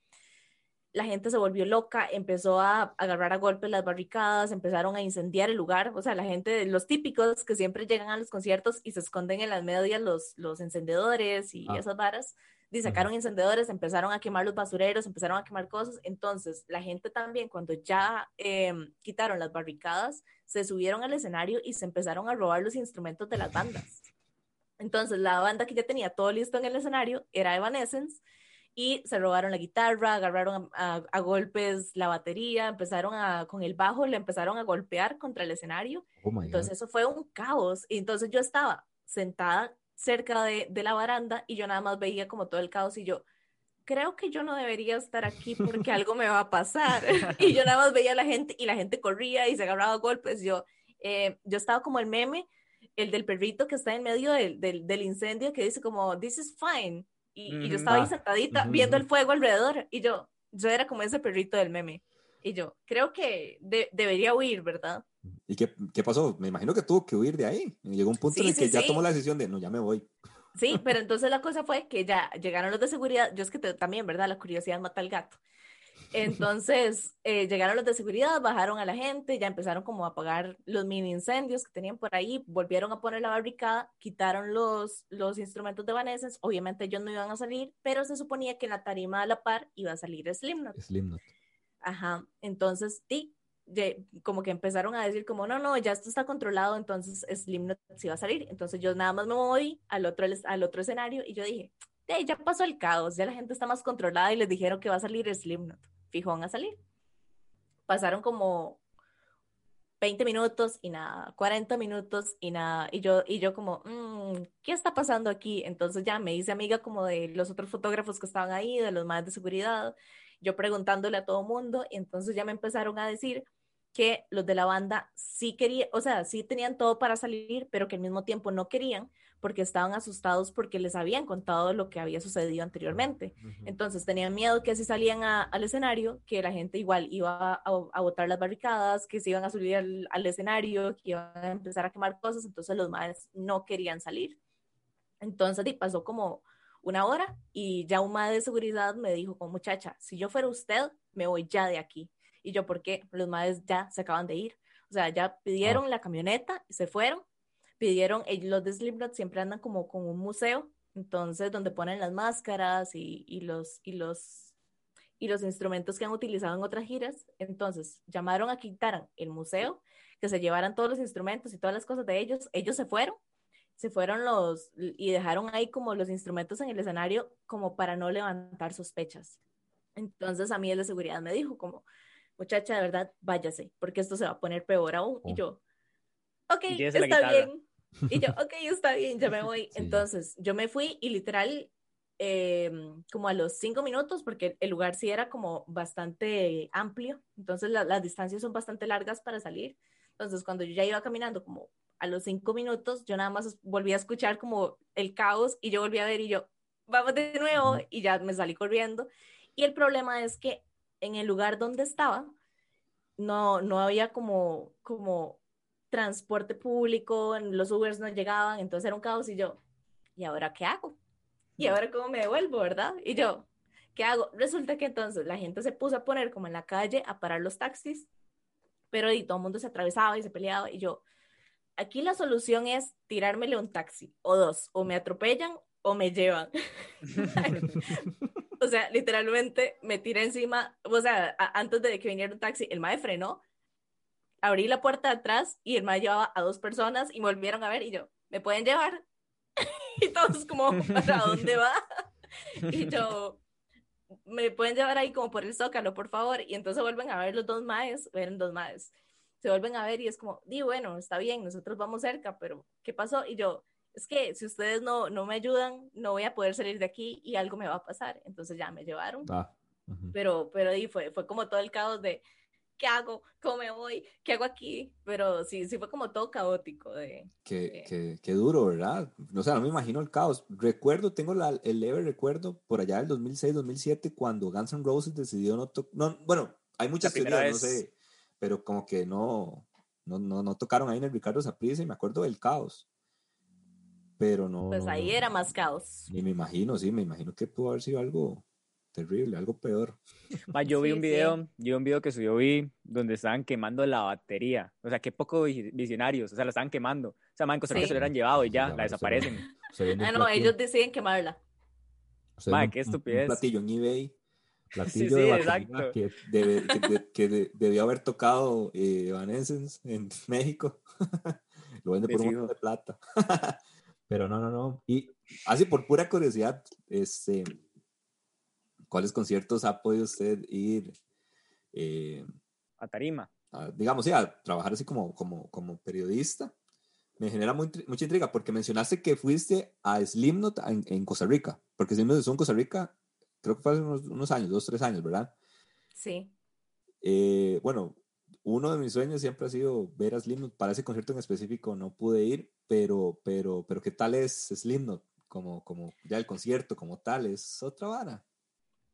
La gente se volvió loca, empezó a agarrar a golpes las barricadas, empezaron a incendiar el lugar, o sea, la gente, los típicos que siempre llegan a los conciertos y se esconden en las medias los, los encendedores y Ah. esas varas, y sacaron encendedores, empezaron a quemar los basureros, empezaron a quemar cosas, entonces la gente también cuando ya eh, quitaron las barricadas, se subieron al escenario y se empezaron a robar los instrumentos de las bandas. Entonces, la banda que ya tenía todo listo en el escenario era Evanescence y se robaron la guitarra, agarraron a, a- a golpes la batería, empezaron a, con el bajo, le empezaron a golpear contra el escenario. oh. Entonces, eso fue un caos. Y entonces yo estaba sentada cerca de, de la baranda y yo nada más veía como todo el caos y yo, creo que yo no debería estar aquí porque algo me va a pasar. y yo nada más veía a la gente y la gente corría y se agarraba a golpes. Yo, eh, yo estaba como el meme, el del perrito que está en medio del, del, del incendio que dice como, this is fine. Y, y yo estaba ahí Ah, sentadita ujú, viendo el fuego alrededor y yo, yo era como ese perrito del meme. Y yo, creo que de- debería huir, ¿verdad? ¿Y qué, qué pasó? Me imagino que tuvo que huir de ahí. Llegó un punto en Sí, el que sí, ya sí. tomó la decisión de, no, ya me voy. Sí, pero entonces la cosa fue que ya llegaron los de seguridad, yo es que te- también, ¿verdad? La curiosidad mata al gato. Entonces eh, llegaron los de seguridad, bajaron a la gente, ya empezaron como a apagar los mini incendios que tenían por ahí, volvieron a poner la barricada, quitaron los, los instrumentos de Vanessa, obviamente ellos no iban a salir, pero se suponía que en la tarima a la par iba a salir Slipknot. Slipknot. Ajá, entonces, sí, ye- como que empezaron a decir como, no, no, ya esto está controlado, entonces Slipknot sí va a salir. Entonces yo nada más me moví al otro, al otro escenario y yo dije, "Ey, ya pasó el caos, ya la gente está más controlada y les dijeron que va a salir Slipknot. Fijo, van a salir. Pasaron como 20 minutos y nada, 40 minutos y nada. Y yo, y yo como, "Mm, ¿qué está pasando aquí? Entonces ya me hice amiga como de los otros fotógrafos que estaban ahí, de los más de seguridad yo preguntándole a todo mundo, y entonces ya me empezaron a decir que los de la banda sí querían, o sea, sí tenían todo para salir, pero que al mismo tiempo no querían porque estaban asustados porque les habían contado lo que había sucedido anteriormente. Entonces tenían miedo que si salían a- al escenario, que la gente igual iba a, a botar las barricadas, que se iban a subir al, al escenario, que iban a empezar a quemar cosas, entonces los madres no querían salir. Entonces di, pasó como una hora y ya un madre de seguridad me dijo como muchacha, si yo fuera usted, me voy ya de aquí. Y yo, ¿por qué? Los madres ya se acaban de ir. O sea, ya pidieron la camioneta y se fueron. Pidieron, ellos, los de Slipknot siempre andan como con un museo, entonces donde ponen las máscaras y, y los, y los y los instrumentos que han utilizado en otras giras. Entonces, llamaron a que quitaran el museo, que se llevaran todos los instrumentos y todas las cosas de ellos. Ellos se fueron, se fueron los y dejaron ahí como los instrumentos en el escenario como para no levantar sospechas. Entonces, a mí el de seguridad me dijo como, muchacha, de verdad, váyase, porque esto se va a poner peor aún. Y Oh. yo, ok, está bien. Y yo, ok, está bien, ya me voy. Sí. Entonces, yo me fui y literal, eh, como a los cinco minutos, porque el lugar sí era como bastante amplio, entonces la- las distancias son bastante largas para salir. Entonces, cuando yo ya iba caminando como a los cinco minutos, yo nada más volví a escuchar como el caos y yo volví a ver y yo, vamos de nuevo, y ya me salí corriendo. Y el problema es que en el lugar donde estaba, no, no había como, como transporte público, los Ubers no llegaban, entonces era un caos y yo, ¿y ahora qué hago? ¿Y ahora cómo me devuelvo, verdad? Y yo, ¿qué hago? Resulta que entonces la gente se puso a poner como en la calle a parar los taxis, pero y todo el mundo se atravesaba y se peleaba y yo, aquí la solución es tirármele un taxi o dos, o me atropellan o me llevan. o sea, literalmente me tiré encima, o sea, a- antes de que viniera un taxi, el mae frenó, abrí la puerta de atrás y el mae llevaba a dos personas y me volvieron a ver y yo, ¿me pueden llevar? y todos como, ¿para dónde va? y yo, ¿me pueden llevar ahí como por el zócalo, por favor? Y entonces vuelven a ver los dos maes, eran dos maes, se vuelven a ver y es como, di, bueno, está bien, nosotros vamos cerca, pero ¿qué pasó? Y yo, es que si ustedes no, no me ayudan, no voy a poder salir de aquí y algo me va a pasar. Entonces ya me llevaron, Ah, pero, pero di, fue, fue como todo el caos de, ¿qué hago? ¿Cómo me voy? ¿Qué hago aquí? Pero sí, sí fue como todo caótico de... Qué, qué- qué duro, ¿verdad? O sea, no me imagino el caos. Recuerdo, tengo la- el leve recuerdo por allá del 2006, 2007, cuando Guns N' Roses decidió no tocar. No, bueno, hay muchas teorías, no vez. sé, pero como que no, no, no, no tocaron ahí en el Ricardo Saprissa y me acuerdo del caos. Pero no. Pues no, ahí no, era más caos. Ni me imagino, sí, me imagino que pudo haber sido algo terrible, algo peor. Ma, yo vi Sí, un sí. video, yo vi un video que subió vi donde estaban quemando la batería. O sea, qué poco vi- visionarios, o sea, la estaban quemando. O sea, man, en Costa Rica Sí. se lo hubieran llevado y ya, la se lo- desaparecen. Se vende Ah, no, platillo- ellos deciden quemarla. se Ma, vende qué un- un estupidez. platillo en eBay platillo Sí, de sí, batería exacto. que debe- que, de- que de- debió haber tocado eh, Evanescence en México. Lo vende por un montón de plata. Pero no, no, no. Y Así por pura curiosidad, este, ¿cuáles conciertos ha podido usted ir, eh, A tarima. a- digamos, sí, a trabajar así como, como, como periodista? Me genera muy mucha intriga porque mencionaste que fuiste a Slimnot en, en Costa Rica, porque Slimnot estuvo en Costa Rica, creo que fue hace unos, unos años, dos, tres años, ¿verdad? Sí. Eh, bueno, uno de mis sueños siempre ha sido ver a Slipknot. Para ese concierto en específico no pude ir, pero, pero, pero ¿qué tal es Slipknot? Como, como ya el concierto como tal, es otra vara.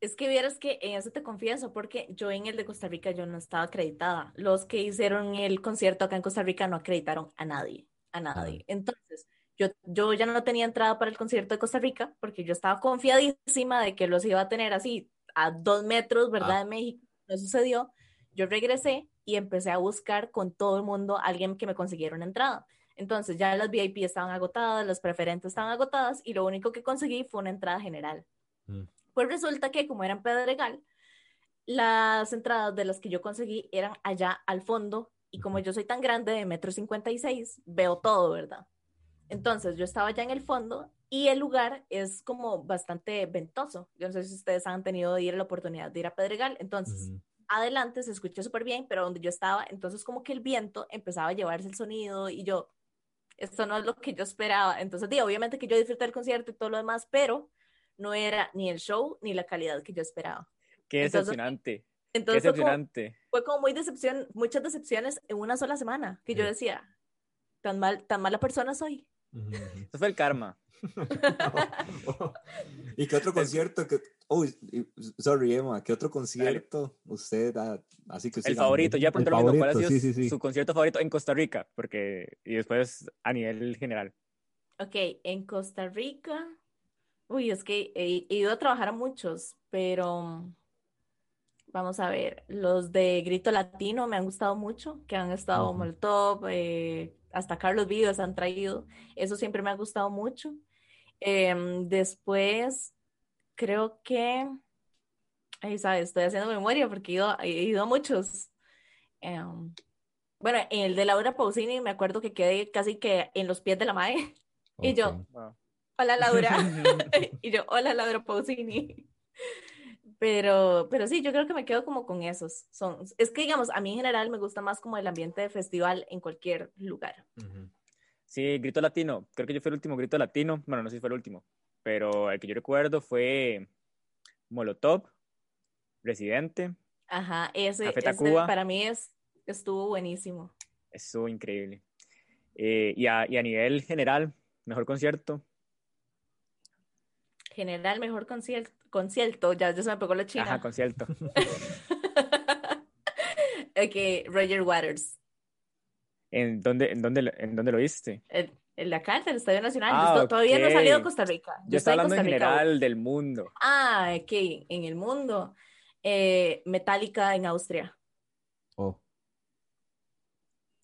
Es que vieras que en eso te confieso, porque yo en el de Costa Rica yo no estaba acreditada. Los que hicieron el concierto acá en Costa Rica no acreditaron a nadie, a nadie. Entonces, yo, yo ya no tenía entrada para el concierto de Costa Rica porque yo estaba confiadísima de que los iba a tener así a dos metros, ¿verdad? Ah. De México. No sucedió. Yo regresé y empecé a buscar con todo el mundo a alguien que me consiguiera una entrada. Entonces ya las VIP estaban agotadas, las preferentes estaban agotadas y lo único que conseguí fue una entrada general. Mm. Pues resulta que como eran Pedregal, las entradas de las que yo conseguí eran allá al fondo y como yo soy tan grande de metro cincuenta y seis, veo todo, ¿verdad? Entonces yo estaba allá en el fondo y el lugar es como bastante ventoso. Yo no sé si ustedes han tenido de ir la oportunidad de ir a Pedregal. Entonces, adelante se escucha súper bien, pero donde yo estaba, entonces como que el viento empezaba a llevarse el sonido y yo, esto no es lo que yo esperaba. Entonces, digo, obviamente que yo disfruté el concierto y todo lo demás, pero no era ni el show ni la calidad que yo esperaba. Qué Entonces, decepcionante. Qué Entonces, fue como- decepcionante. fue como muy decepción, muchas decepciones en una sola semana, que yo decía, tan mal, tan mala persona soy. Eso fue el karma. ¿Y qué otro concierto? Que, oh, sorry, Emma, ¿qué otro concierto usted da? Así que usted El favorito, ya El preguntó lo mismo. ¿Cuál ha sido sí, sí, sí. su concierto favorito en Costa Rica? Porque, y después a nivel general. Ok, en Costa Rica, uy, es que he, he ido a trabajar a muchos, pero vamos a ver, los de Grito Latino me han gustado mucho, que han estado Ujú. Molotov, eh, hasta Carlos Vives han traído, eso siempre me ha gustado mucho. Em, después, creo que, ahí sabes, estoy haciendo memoria porque he ido, he ido a muchos. Em, bueno, en el de Laura Pausini me acuerdo que quedé casi que en los pies de la mae. Y yo. Wow. Hola Laura. Y yo, hola Laura Pausini. Pero, pero sí, yo creo que me quedo como con esos. Son, es que, digamos, a mí en general me gusta más como el ambiente de festival en cualquier lugar. Sí, Grito Latino. Creo que yo fui el último Grito Latino. Bueno, no sé si fue el último. Pero el que yo recuerdo fue Molotov, Residente. Ajá, ese, Café ese para mí es, estuvo buenísimo. Estuvo increíble. Eh, y, a, y a nivel general, mejor concierto. General, mejor concierto, concierto, ya, ya se me pegó la china. Ajá, concierto. Ok, Roger Waters. ¿En dónde, en dónde, en dónde lo viste? El, el de acá, del Estadio Nacional. Yo Ah, todavía no he salido a ok. Costa Rica. Yo estoy estaba hablando en Costa Rica hoy. general del mundo. Ah, ok, en el mundo. Eh, Metallica en Austria. Oh,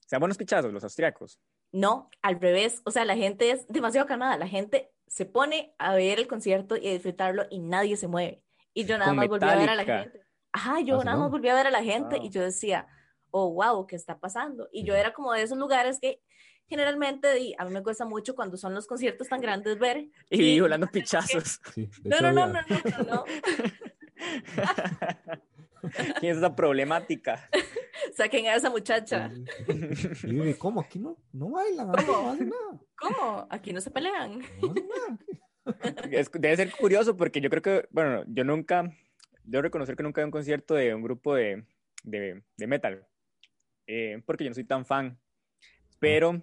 Sean buenos pichazos, los austriacos. No, al revés. O sea, la gente es demasiado calmada. La gente se pone a ver el concierto y a disfrutarlo y nadie se mueve. Y yo nada Con más volví a ver a la Metallica. gente. Ajá, yo nada más volví a ver a la gente y Wow. yo decía, oh, wow, ¿qué está pasando? Y yo era como de esos lugares que generalmente di- a mí me cuesta mucho cuando son los conciertos tan grandes ver. Y Y- volando pichazos. sí. No, no, no, no, no, no, no. ¿Quién es esa problemática? Saquen a esa muchacha. Y yo ¿cómo? Aquí no, no bailan, aquí no hacen nada. ¿Cómo? Aquí no se pelean. No hacen nada. Es- debe ser curioso porque yo creo que, bueno, yo nunca, debo reconocer que nunca he un concierto de un grupo de, de, de metal, eh, porque yo no soy tan fan, pero,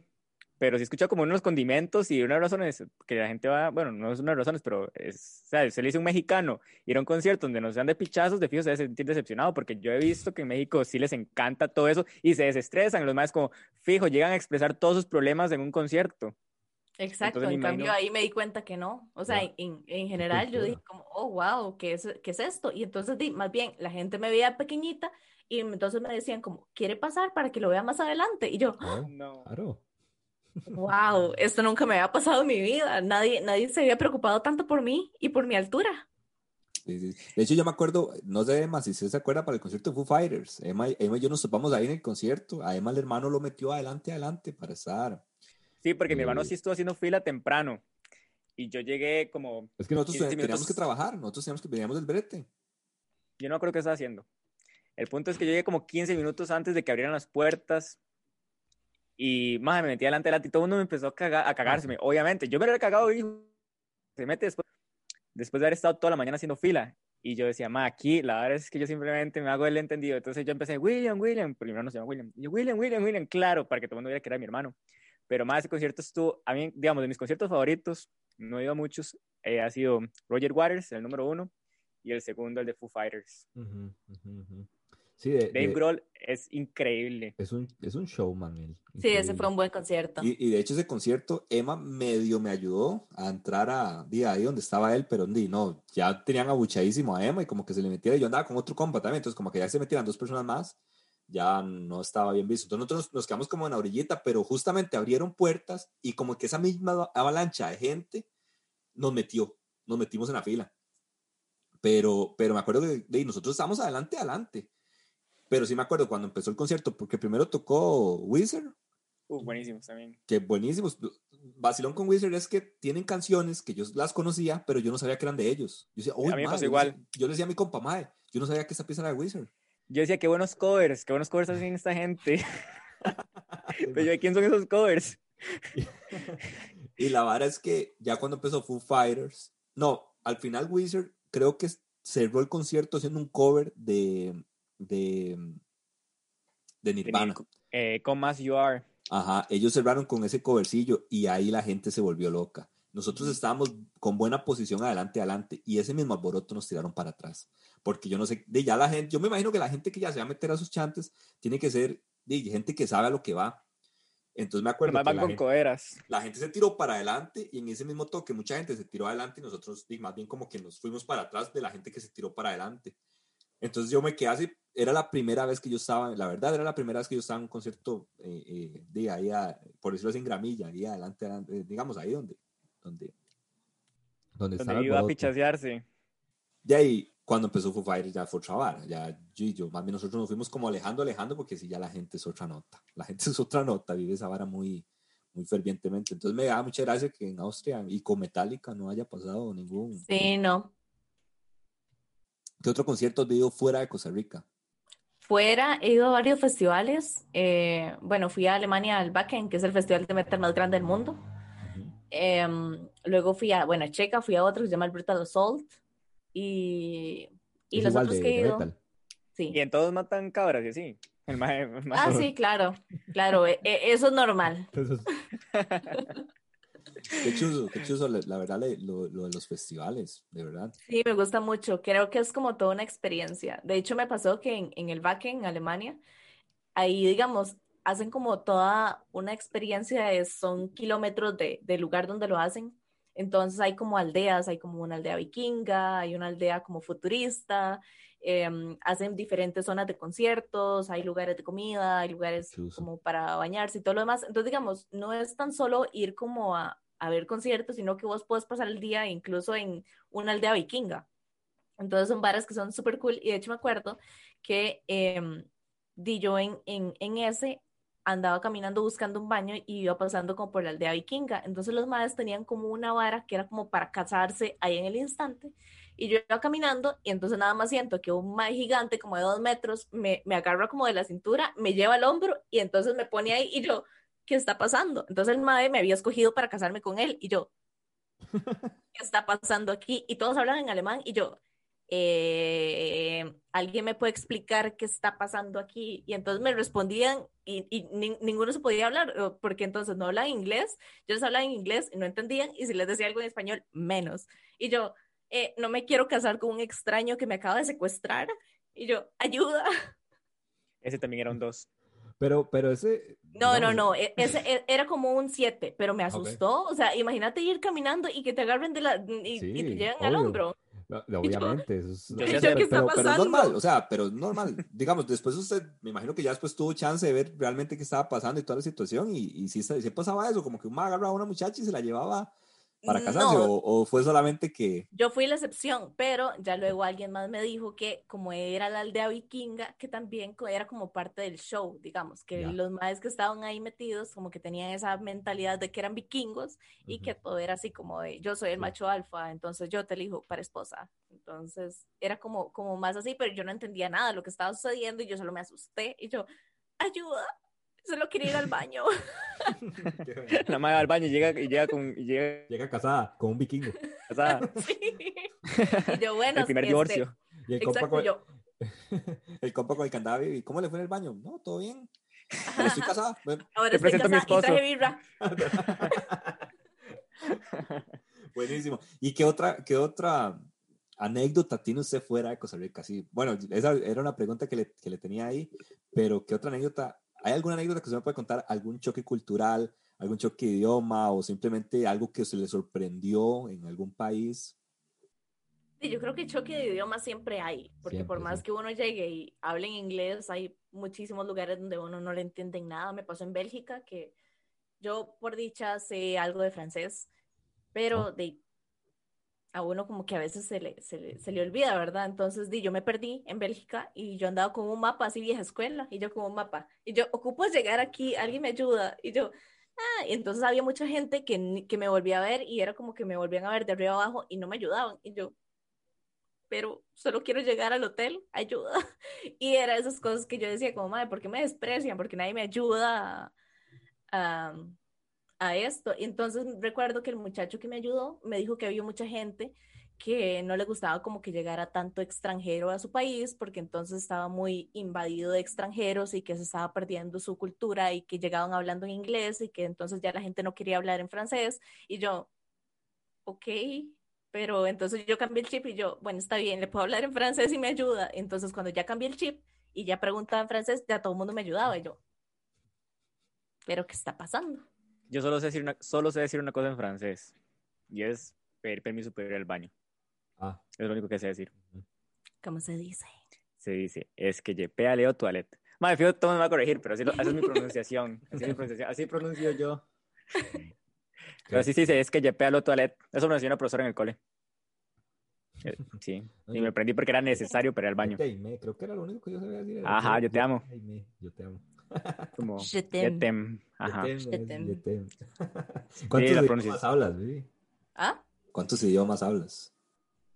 pero sí he escuchado como unos condimentos y una razón es que la gente va, bueno, no es una de las razones, pero es, o sea, se le dice a un mexicano ir a un concierto donde no sean de pichazos, de fijo se debe sentir decepcionado, porque yo he visto que en México sí les encanta todo eso y se desestresan, los más como, fijo, llegan a expresar todos sus problemas en un concierto. Exacto, Entonces en cambio imagino- ahí me di cuenta que no. O sea, Ya. en, en general yo dije como, oh, wow, ¿qué es, qué es esto? Y entonces di, más bien la gente me veía pequeñita y entonces me decían como, ¿quiere pasar para que lo vea más adelante? Y yo, Oh, No. claro. Wow, esto nunca me había pasado en mi vida. Nadie, nadie se había preocupado tanto por mí y por mi altura. Sí, sí. De hecho, yo me acuerdo, no sé, Emma, si usted se acuerda para el concierto de Foo Fighters. Emma, Emma y yo nos topamos ahí en el concierto. A Emma el hermano lo metió adelante, adelante para estar. Sí, porque mi hermano Sí. sí estuvo haciendo fila temprano y yo llegué como Es que nosotros 15 teníamos minutos. que trabajar, nosotros teníamos que veníamos del brete. Yo no creo que estaba haciendo. El punto es que yo llegué como 15 minutos antes de que abrieran las puertas y más me metí adelante adelante y todo el mundo me empezó a, cagar, a cagárseme. Obviamente, yo me había cagado y se mete después, después de haber estado toda la mañana haciendo fila. Y yo decía, ma, aquí la verdad es que yo simplemente me hago el entendido. Entonces yo empecé, William, William, mi hermano se llama William. Y yo, William, William, William, claro, para que todo el mundo viera que era mi hermano. Pero más ese concierto estuvo, a mí, digamos, de mis conciertos favoritos, no he ido a muchos, eh, ha sido Roger Waters, el número uno, y el segundo, el de Foo Fighters. Ujú, ujú, ujú. Sí, de- Dave de- Grohl es increíble. es, un, es un showman. él, Sí, ese fue un buen concierto. Y, y de hecho ese concierto, Emma medio me ayudó a entrar a di, ahí donde estaba él, pero di, no, ya tenían abuchadísimo a Emma y como que se le metiera, yo andaba con otro compa también, entonces como que ya se metieran dos personas más, ya no estaba bien visto. Entonces nosotros nos quedamos como en la orillita, pero justamente abrieron puertas y como que esa misma avalancha de gente nos metió, nos metimos en la fila. Pero, pero me acuerdo que di, nosotros estábamos adelante, adelante. Pero sí me acuerdo cuando empezó el concierto, porque primero tocó Wizard, Uh, buenísimos también. que buenísimos. Vacilón con Wizard es que tienen canciones que yo las conocía, pero yo no sabía que eran de ellos. Yo decía, "Uy, A mí me mae", pasó yo igual. Yo le decía a mi compa, mae, yo no sabía que esa pieza era de Wizard. Yo decía, qué buenos covers, qué buenos covers hacen esta gente. Pero yo, ¿quién son esos covers? Y la vara es que ya cuando empezó Foo Fighters, no, al final Wizard creo que cerró el concierto haciendo un cover de, de de Nirvana. Eh, Come As You Are. Ajá, ellos cerraron con ese covercillo y ahí la gente se volvió loca. Nosotros estábamos con buena posición adelante, adelante, y ese mismo alboroto nos tiraron para atrás. Porque yo no sé, de ya la gente, yo me imagino que la gente que ya se va a meter a sus chantes tiene que ser de gente que sabe a lo que va. Entonces me acuerdo Además que la con gente, la gente se tiró para adelante y en ese mismo toque mucha gente se tiró adelante y nosotros más bien como que nos fuimos para atrás de la gente que se tiró para adelante. Entonces yo me quedé así, era la primera vez que yo estaba, la verdad era la primera vez que yo estaba en un concierto eh, eh, de ahí, a- por decirlo así, en Gramilla, ahí adelante, adelante, eh, digamos ahí donde, donde, Donde Donde iba a pichasearse. de ahí cuando empezó Foo Fighters ya fue otra vara, ya yo, más bien nosotros nos fuimos como alejando, alejando, porque si ya la gente es otra nota, la gente es otra nota, vive esa vara muy, muy fervientemente. Entonces me da mucha gracia que en Austria y con Metallica no haya pasado ningún... Sí, no. ¿Qué otro concierto has vivido fuera de Costa Rica? Fuera, he ido a varios festivales. eh, bueno, fui a Alemania al Wacken, que es el festival de metal más grande del mundo. Em, luego fui a, bueno, a Checa, fui a otro que se llama el Brutal Assault. Y, y Es los otros de- que he ido. metal. Sí. Y en todos matan cabras. El el mae- Ah, sí, claro, claro, e- e- eso es normal. Entonces, Qué chuzo, qué chuzo, la, verdad, lo, lo de los festivales, de verdad. Sí, me gusta mucho. Creo que es como toda una experiencia. De hecho, me pasó que en, en el Wacken, en Alemania, ahí, digamos, hacen como toda una experiencia, de- son kilómetros de, del lugar donde lo hacen. Entonces hay como aldeas, hay como una aldea vikinga, hay una aldea como futurista, em, hacen diferentes zonas de conciertos, hay lugares de comida, hay lugares Chuzo. como para bañarse y todo lo demás. Entonces, digamos, no es tan solo ir como a, a ver conciertos, sino que vos puedes pasar el día incluso en una aldea vikinga. Entonces son bares que son súper cool y de hecho me acuerdo que em, di yo en, en, en ese andaba caminando buscando un baño y iba pasando como por la aldea vikinga. Entonces los madres tenían como una vara que era como para casarse ahí en el instante. Y yo iba caminando y entonces nada más siento que un mae gigante como de dos metros me, me agarra como de la cintura, me lleva al hombro y entonces me pone ahí y yo, ¿qué está pasando? Entonces el mae me había escogido para casarme con él y yo, ¿qué está pasando aquí? Y todos hablan en alemán y yo, eh, ¿alguien me puede explicar qué está pasando aquí? Y entonces me respondían y, y ni- ninguno se podía hablar, porque entonces no hablaban inglés, yo les hablaba en inglés y no entendían, y si les decía algo en español, menos. Y yo, eh, no me quiero casar con un extraño que me acaba de secuestrar. Y yo, ayuda. Ese también era un 2. Pero, pero ese. No, no, digamos, no, e- ese e- era como un 7, pero me asustó. O sea, imagínate ir caminando y que te agarren de la y, y Sí, te lleven al obvio. hombro. no, Obviamente. Eso es, Yo pero- qué está pero- Pero es normal, o sea, pero es normal. Digamos, después usted, me imagino que ya después tuvo chance de ver realmente qué estaba pasando y toda la situación, y, y sí, sí pasaba eso, como que un agarraba a una muchacha y se la llevaba para casarse, No. o, o fue solamente que... Yo fui la excepción, pero ya luego alguien más me dijo que como era la aldea vikinga, que también era como parte del show, digamos, que Ya. los maes que estaban ahí metidos como que tenían esa mentalidad de que eran vikingos y que todo era así como de yo soy el Sí. macho alfa, entonces yo te elijo para esposa. Entonces era como, como más así, pero yo no entendía nada de lo que estaba sucediendo y yo solo me asusté y yo, ayuda, solo quería ir al baño. La madre va al baño y llega, y llega con. Y llega Llega casada con un vikingo. casada. Sí. Y yo, bueno, el primer este, divorcio. Y el compa Exacto, con- yo, El compa con el candado, ¿y cómo le fue en el baño? No, todo bien. Estoy casada. Bueno, ahora Te estoy presento a mi casada y traje esposo. birra. Buenísimo. ¿Y qué otra, qué otra anécdota tiene usted fuera de Costa Rica? Sí, bueno, esa era una pregunta que le, que le tenía ahí, pero ¿qué otra anécdota? ¿Hay alguna anécdota que usted me puede contar? ¿Algún choque cultural, algún choque de idioma o simplemente algo que se le sorprendió en algún país? Sí, yo creo que choque de idioma siempre hay, porque por Siempre, más sí. que uno llegue y hable en inglés, hay muchísimos lugares donde uno no le entiende nada. Me pasó en Bélgica que yo por dicha sé algo de francés, pero Oh. de a uno como que a veces se le, se le, se le olvida, ¿verdad? Entonces di, yo me perdí en Bélgica y yo andaba con un mapa así vieja escuela y yo con un mapa y yo ocupo llegar aquí, alguien me ayuda y yo Ah, y entonces había mucha gente que, que me volvía a ver y era como que me volvían a ver de arriba abajo y no me ayudaban. Y yo, pero solo quiero llegar al hotel, ayuda. Y era esas cosas que yo decía como, madre, ¿por qué me desprecian? Porque nadie me ayuda a esto. Entonces recuerdo que el muchacho que me ayudó me dijo que había mucha gente que no le gustaba como que llegara tanto extranjero a su país, porque entonces estaba muy invadido de extranjeros y que se estaba perdiendo su cultura y que llegaban hablando en inglés y que entonces ya la gente no quería hablar en francés. Y yo, ok, pero entonces yo cambié el chip y yo, bueno, está bien, le puedo hablar en francés y me ayuda. Entonces cuando ya cambié el chip y ya preguntaba en francés, ya todo el mundo me ayudaba y yo, pero ¿qué está pasando? Yo solo sé decir una, solo sé decir una cosa en francés y es pedir permiso para ir al baño. Ah, Es lo único que sé decir. ¿Cómo se dice? Se dice, es que je peux aller aux toilettes. Madre, fijo, todo me va a corregir, pero así, lo- esa es mi pronunciación. Así, es mi pronunciación, así pronuncio yo. Pero sí, sí, sí, es que je peux aller aux toilettes. Eso me lo enseñó una profesora en el cole. Eh, Sí, y me aprendí porque era necesario para ir al baño. Creo que era lo único que yo sabía decir. Ajá, yo te amo. Yo te amo. Como. Ajá. Sí, ¿Cuántos idiomas pronunciación. hablas, Vivi? ¿Ah? ¿Cuántos idiomas hablas?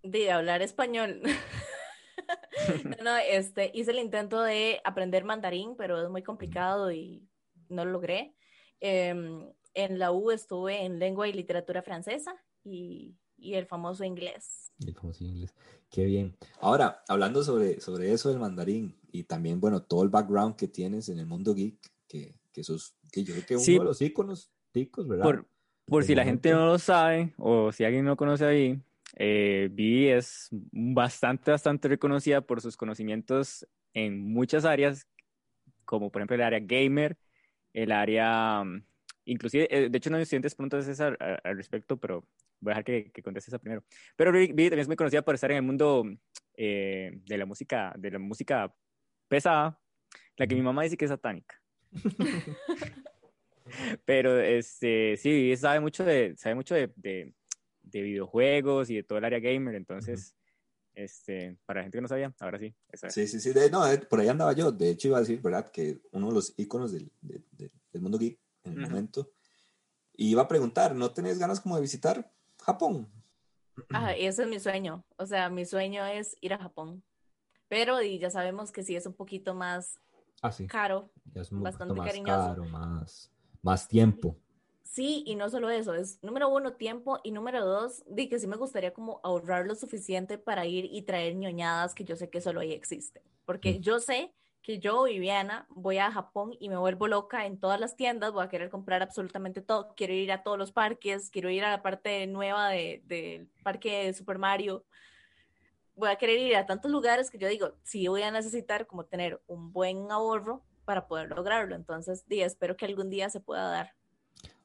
De hablar español. no, no, este, hice el intento de aprender mandarín, pero es muy complicado y no lo logré. Em, en la U estuve en lengua y literatura francesa y, y el famoso inglés. Como si inglés. Qué bien. Ahora, hablando sobre, sobre eso del mandarín y también, bueno, todo el background que tienes en el mundo geek, que, que sos, que yo creo que Sí. uno de los íconos ticos, ¿verdad? Por, por si la gente no lo sabe o si alguien no conoce ahí, eh, Vi es bastante, bastante reconocida por sus conocimientos en muchas áreas, como por ejemplo el área gamer, el área, mm, inclusive, eh, de hecho no hay estudiantes preguntas al, al respecto, pero voy a dejar que, que conteste esa primero. Pero Vi, Vi también es muy conocida por estar en el mundo eh, de la música, de la música pesada, la que mi mamá dice que es satánica. Pero este, sí, sabe mucho de, sabe mucho de, de, de videojuegos y de todo el área gamer, entonces, este, para la gente que no sabía, ahora sí, esa. Sí, sí, sí. de- no, por ahí andaba yo. De hecho, iba a decir, ¿verdad? Que uno de los íconos del, de- de- del mundo geek en el Ujú. momento. Y iba a preguntar, ¿no tenés ganas como de visitar Japón? Ajá, ese es mi sueño. O sea, mi sueño es ir a Japón. Pero y ya sabemos que sí es un poquito más Ah, sí. caro. Es bastante más cariñoso. caro, más, más tiempo. Sí, y no solo eso, es número uno, tiempo, y número dos, di que sí me gustaría como ahorrar lo suficiente para ir y traer ñoñadas que yo sé que solo ahí existen. Porque Mm. yo sé que yo, Viviana, voy a Japón y me vuelvo loca en todas las tiendas, voy a querer comprar absolutamente todo, quiero ir a todos los parques, quiero ir a la parte nueva de- del parque de Super Mario, voy a querer ir a tantos lugares que yo digo, sí voy a necesitar como tener un buen ahorro para poder lograrlo. Entonces, di, espero que algún día se pueda dar.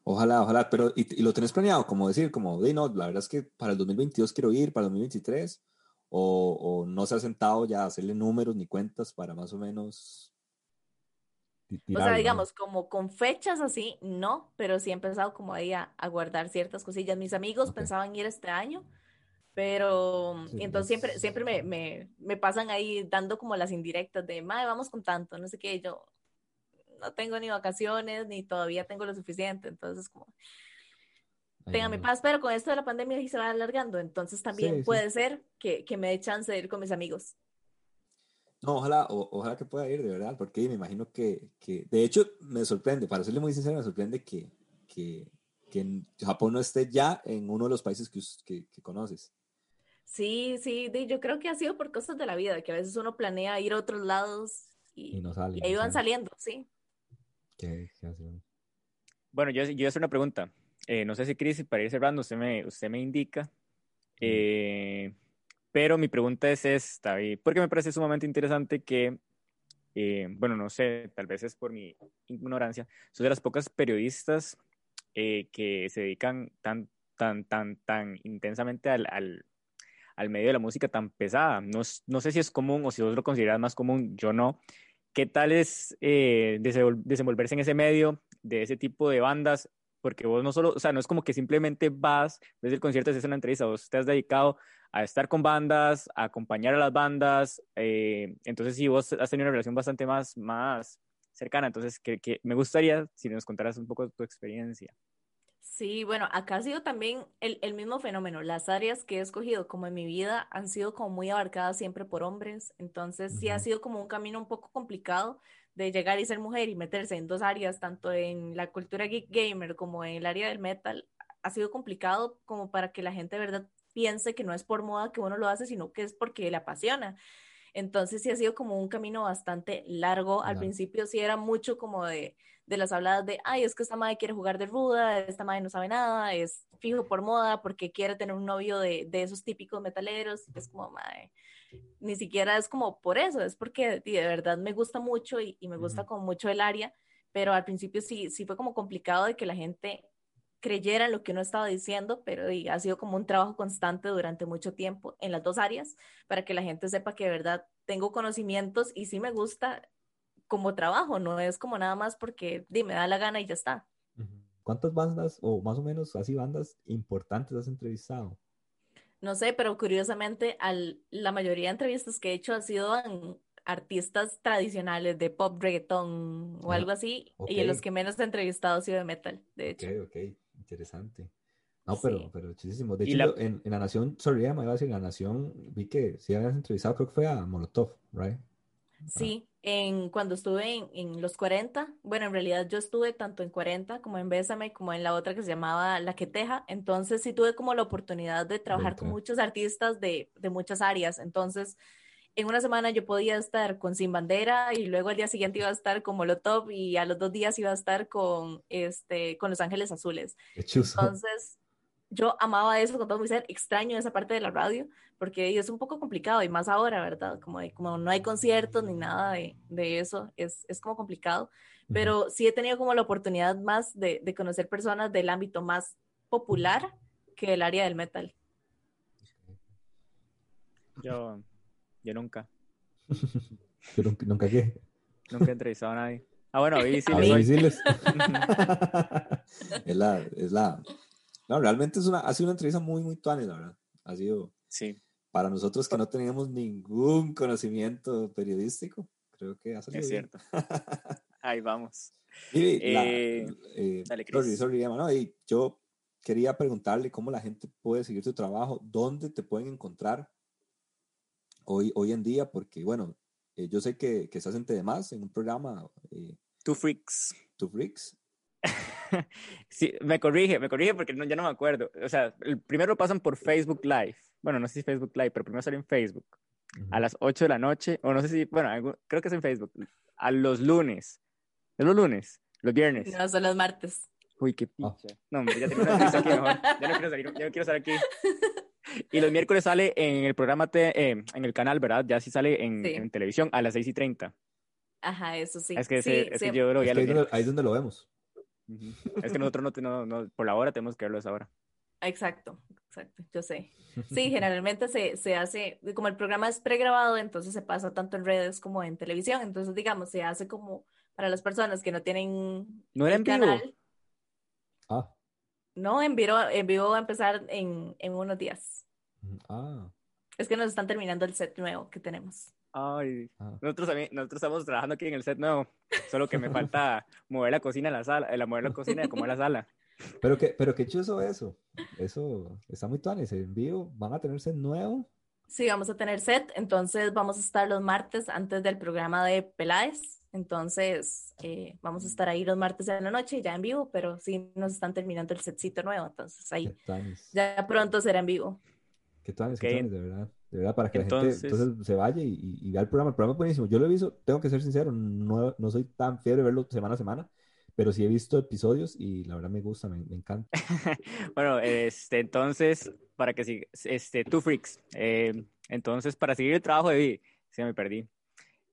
Ojalá, ojalá, pero ¿y, y lo tenés planeado? Como decir, como, de no, la verdad es que para el 2022 quiero ir, para el 2023, o, o no se ha sentado ya a hacerle números ni cuentas para más o menos... Ti- O tirarlo, sea, ¿no? digamos, como con fechas así, no, pero sí he empezado como ahí a, a guardar ciertas cosillas. Mis amigos Ok. pensaban ir este año, pero Sí, y entonces es- siempre, siempre me, me, me pasan ahí dando como las indirectas de, madre, vamos con tanto, no sé qué, yo no tengo ni vacaciones, ni todavía tengo lo suficiente, entonces como, mi vamos. paz, pero con esto de la pandemia sí se va alargando, entonces también Sí, sí. puede ser que, que me dé chance de ir con mis amigos. No, ojalá, o- ojalá que pueda ir, de verdad, porque me imagino que, que, de hecho, me sorprende, para serle muy sincero, me sorprende que, que, que Japón no esté ya en uno de los países que, que conoces. Sí, sí, de- yo creo que ha sido por cosas de la vida, que a veces uno planea ir a otros lados y, Y no sale. y ahí no van sale. saliendo, sí. ¿Qué, qué? Bueno, yo, yo voy a hacer una pregunta. Eh, no sé si Cris, para ir cerrando, usted me, usted me indica. Eh, pero mi pregunta es esta, y porque me parece sumamente interesante que, eh, bueno, no sé, tal vez es por mi ignorancia, soy de las pocas periodistas eh, que se dedican tan, tan, tan, tan intensamente al, al, al medio de la música tan pesada. No, no sé si es común o si vos lo consideras más común, yo no. ¿Qué tal es eh, desenvol- desenvolverse en ese medio de ese tipo de bandas? Porque vos no solo, o sea, no es como que simplemente vas, ves el concierto, haces una entrevista, vos te has dedicado a estar con bandas, a acompañar a las bandas, eh, entonces sí, vos has tenido una relación bastante más, más cercana, entonces que, que me gustaría si nos contaras un poco tu experiencia. Sí, bueno, acá ha sido también el, el mismo fenómeno. Las áreas que he escogido como en mi vida han sido como muy abarcadas siempre por hombres, entonces sí ha sido como un camino un poco complicado de llegar y ser mujer y meterse en dos áreas, tanto en la cultura geek gamer como en el área del metal. Ha sido complicado como para que la gente de verdad piense que no es por moda que uno lo hace, sino que es porque le apasiona. Entonces sí ha sido como un camino bastante largo. Al Claro. principio sí era mucho como de, de las habladas de, ay, es que esta madre quiere jugar de ruda, esta madre no sabe nada, es fijo por moda porque quiere tener un novio de, de esos típicos metaleros. Es como, madre, ni siquiera es como por eso, es porque de verdad me gusta mucho y, y me gusta como mucho el área, pero al principio sí, sí fue como complicado de que la gente creyera en lo que uno estaba diciendo, pero ha sido como un trabajo constante durante mucho tiempo en las dos áreas para que la gente sepa que de verdad tengo conocimientos y sí me gusta como trabajo, no es como nada más porque di, me da la gana y ya está. ¿Cuántas bandas, o más o menos así bandas importantes has entrevistado? No sé, pero curiosamente al, la mayoría de entrevistas que he hecho ha sido en artistas tradicionales de pop, reggaeton o Ah, algo así, y en los ok. que menos he entrevistado ha sido de metal, de Ok, hecho. ok, interesante. No, pero, Sí. pero chidísimo. De hecho, la- en, en La Nación, sorry, me iba a decir, en La Nación vi que sí habías entrevistado, creo que fue a Molotov, ¿right? Sí, en, cuando estuve en, en los 40, bueno, en realidad yo estuve tanto en 40 como en Bésame, como en la otra que se llamaba La Que Teja, entonces sí tuve como la oportunidad de trabajar con muchos artistas de, de muchas áreas, entonces en una semana yo podía estar con Sin Bandera y luego al día siguiente iba a estar con Molotov y a los dos días iba a estar con, este, con Los Ángeles Azules. Entonces, yo amaba eso con todo mi ser, extraño esa parte de la radio, porque es un poco complicado, y más ahora, ¿verdad? Como, de- como no hay conciertos ni nada de, de eso, es, es como complicado, pero sí he tenido como la oportunidad más de, de conocer personas del ámbito más popular que el área del metal. Yo, yo nunca, Yo nunca, nunca qué. nunca he entrevistado a nadie. Ah, bueno, a sí. Siles. Es la, es la, no, realmente es una, ha sido una entrevista muy, muy tuanis, la verdad. Ha sido, Sí, para nosotros que no teníamos ningún conocimiento periodístico, creo que ha salido es bien. cierto. Ahí vamos. Vivi, la- Eh, eh, dale, Chris. sorry, sorry, Emma, no, y yo quería preguntarle cómo la gente puede seguir tu trabajo, dónde te pueden encontrar hoy, hoy en día, porque bueno, eh, yo sé que, que estás en TDMás, en un programa, eh, Two Freaks. Two Freaks. Sí, me corrige, me corrige porque no, ya no me acuerdo. O sea, el primero pasan por Facebook Live. Bueno, no sé si Facebook Live, pero primero sale en Facebook. A las 8 de la noche, o no sé si, bueno, algo- creo que es en Facebook. A los lunes. ¿Es los lunes? Los viernes. No, son los martes. Uy, qué Ah. picha. No, hombre, ya tengo una aquí mejor. Ya no quiero salir, ya no quiero estar aquí. Y los miércoles sale en el programa, te- eh, en el canal, ¿verdad? Ya sí sale en, Sí. en televisión a las 6 y 30. Ajá, eso sí. Es que, Sí, ese- es que yo lo Es que ahí, donde, ahí donde lo vemos. Es que nosotros no, te- no, por la hora tenemos que verlo a esa hora. Exacto, exacto, yo sé. Sí, generalmente se, se hace, como el programa es pregrabado, entonces se pasa tanto en redes como en televisión, entonces digamos, se hace como para las personas que no tienen ¿No era el en vivo? Ah, no, en vivo, en vivo va a empezar en, en unos días. ah, Es que nos están terminando el set nuevo que tenemos. Ay, ah. nosotros también, nosotros estamos trabajando aquí en el set nuevo, solo que me falta mover la cocina en la sala, eh, la mover la cocina como en la sala. Pero que, pero qué chuzo eso. Eso está muy tuanis. En vivo van a tenerse nuevo. Sí, vamos a tener set, entonces vamos a estar los martes antes del programa de Peláez, entonces eh, vamos a estar ahí los martes de la noche ya en vivo, pero sí nos están terminando el setcito nuevo, entonces Qué ahí ya pronto será en vivo. Qué tuanis, qué Ok. tuanis, de verdad. De verdad, para que la gente Entonces- entonces se vaya y, y- y vea el programa. El programa es buenísimo. Yo lo he visto, tengo que ser sincero, no, no soy tan fiebre de verlo semana a semana, pero sí he visto episodios y la verdad me gusta, me, me encanta. Bueno, este, entonces, para que siga, este, Two Freaks. eh, entonces, para seguir el trabajo de Vi, se me perdí.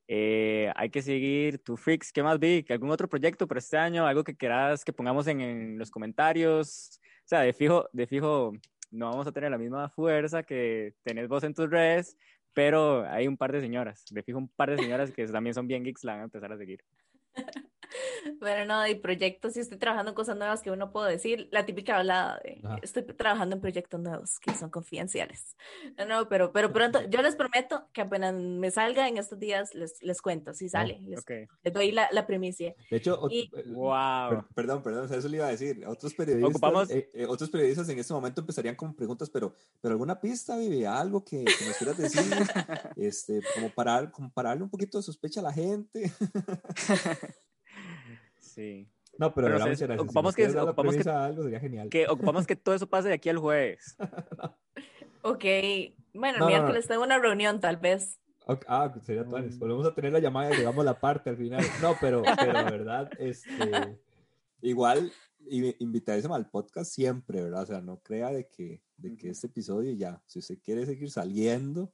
Eh, hay que seguir Two Freaks. ¿Qué más vi? ¿Algún otro proyecto para este año? ¿Algo que quieras que pongamos en, en los comentarios? O sea, de fijo, de fijo, no vamos a tener la misma fuerza que tenés vos en tus redes, pero hay un par de señoras, de fijo un par de señoras que también son bien geeks, la van a empezar a seguir. Bueno, no, de proyectos, sí estoy trabajando en cosas nuevas que uno puedo decir, la típica hablada de Ajá. estoy trabajando en proyectos nuevos que son confidenciales. No, no, pero, pero pronto, yo les prometo que apenas me salga en estos días, les, les cuento, si sale, les, Ok. les doy la, la primicia. De hecho, Y- eh, Wow. Per- perdón, perdón, o sea, eso le iba a decir. Otros periodistas, eh, eh, otros periodistas en este momento empezarían con preguntas, pero, pero alguna pista, Vivi, algo que, que nos quieras decir, este, como para, como para darle un poquito de sospecha a la gente. Sí. no, pero Pero. Si ocupamos nos que- ocupamos que- algo sería genial. Que ocupamos que todo eso pase de aquí al jueves. Ok, bueno, el No, no, no. miércoles tengo una reunión tal vez. Ah, sería. Mm. Volvemos a tener la llamada y llegamos la parte al final. No, pero, pero la verdad, este, Igual, i- invitadísimo al podcast siempre, ¿verdad? O sea, no crea de que, de que este episodio ya, si usted quiere seguir saliendo,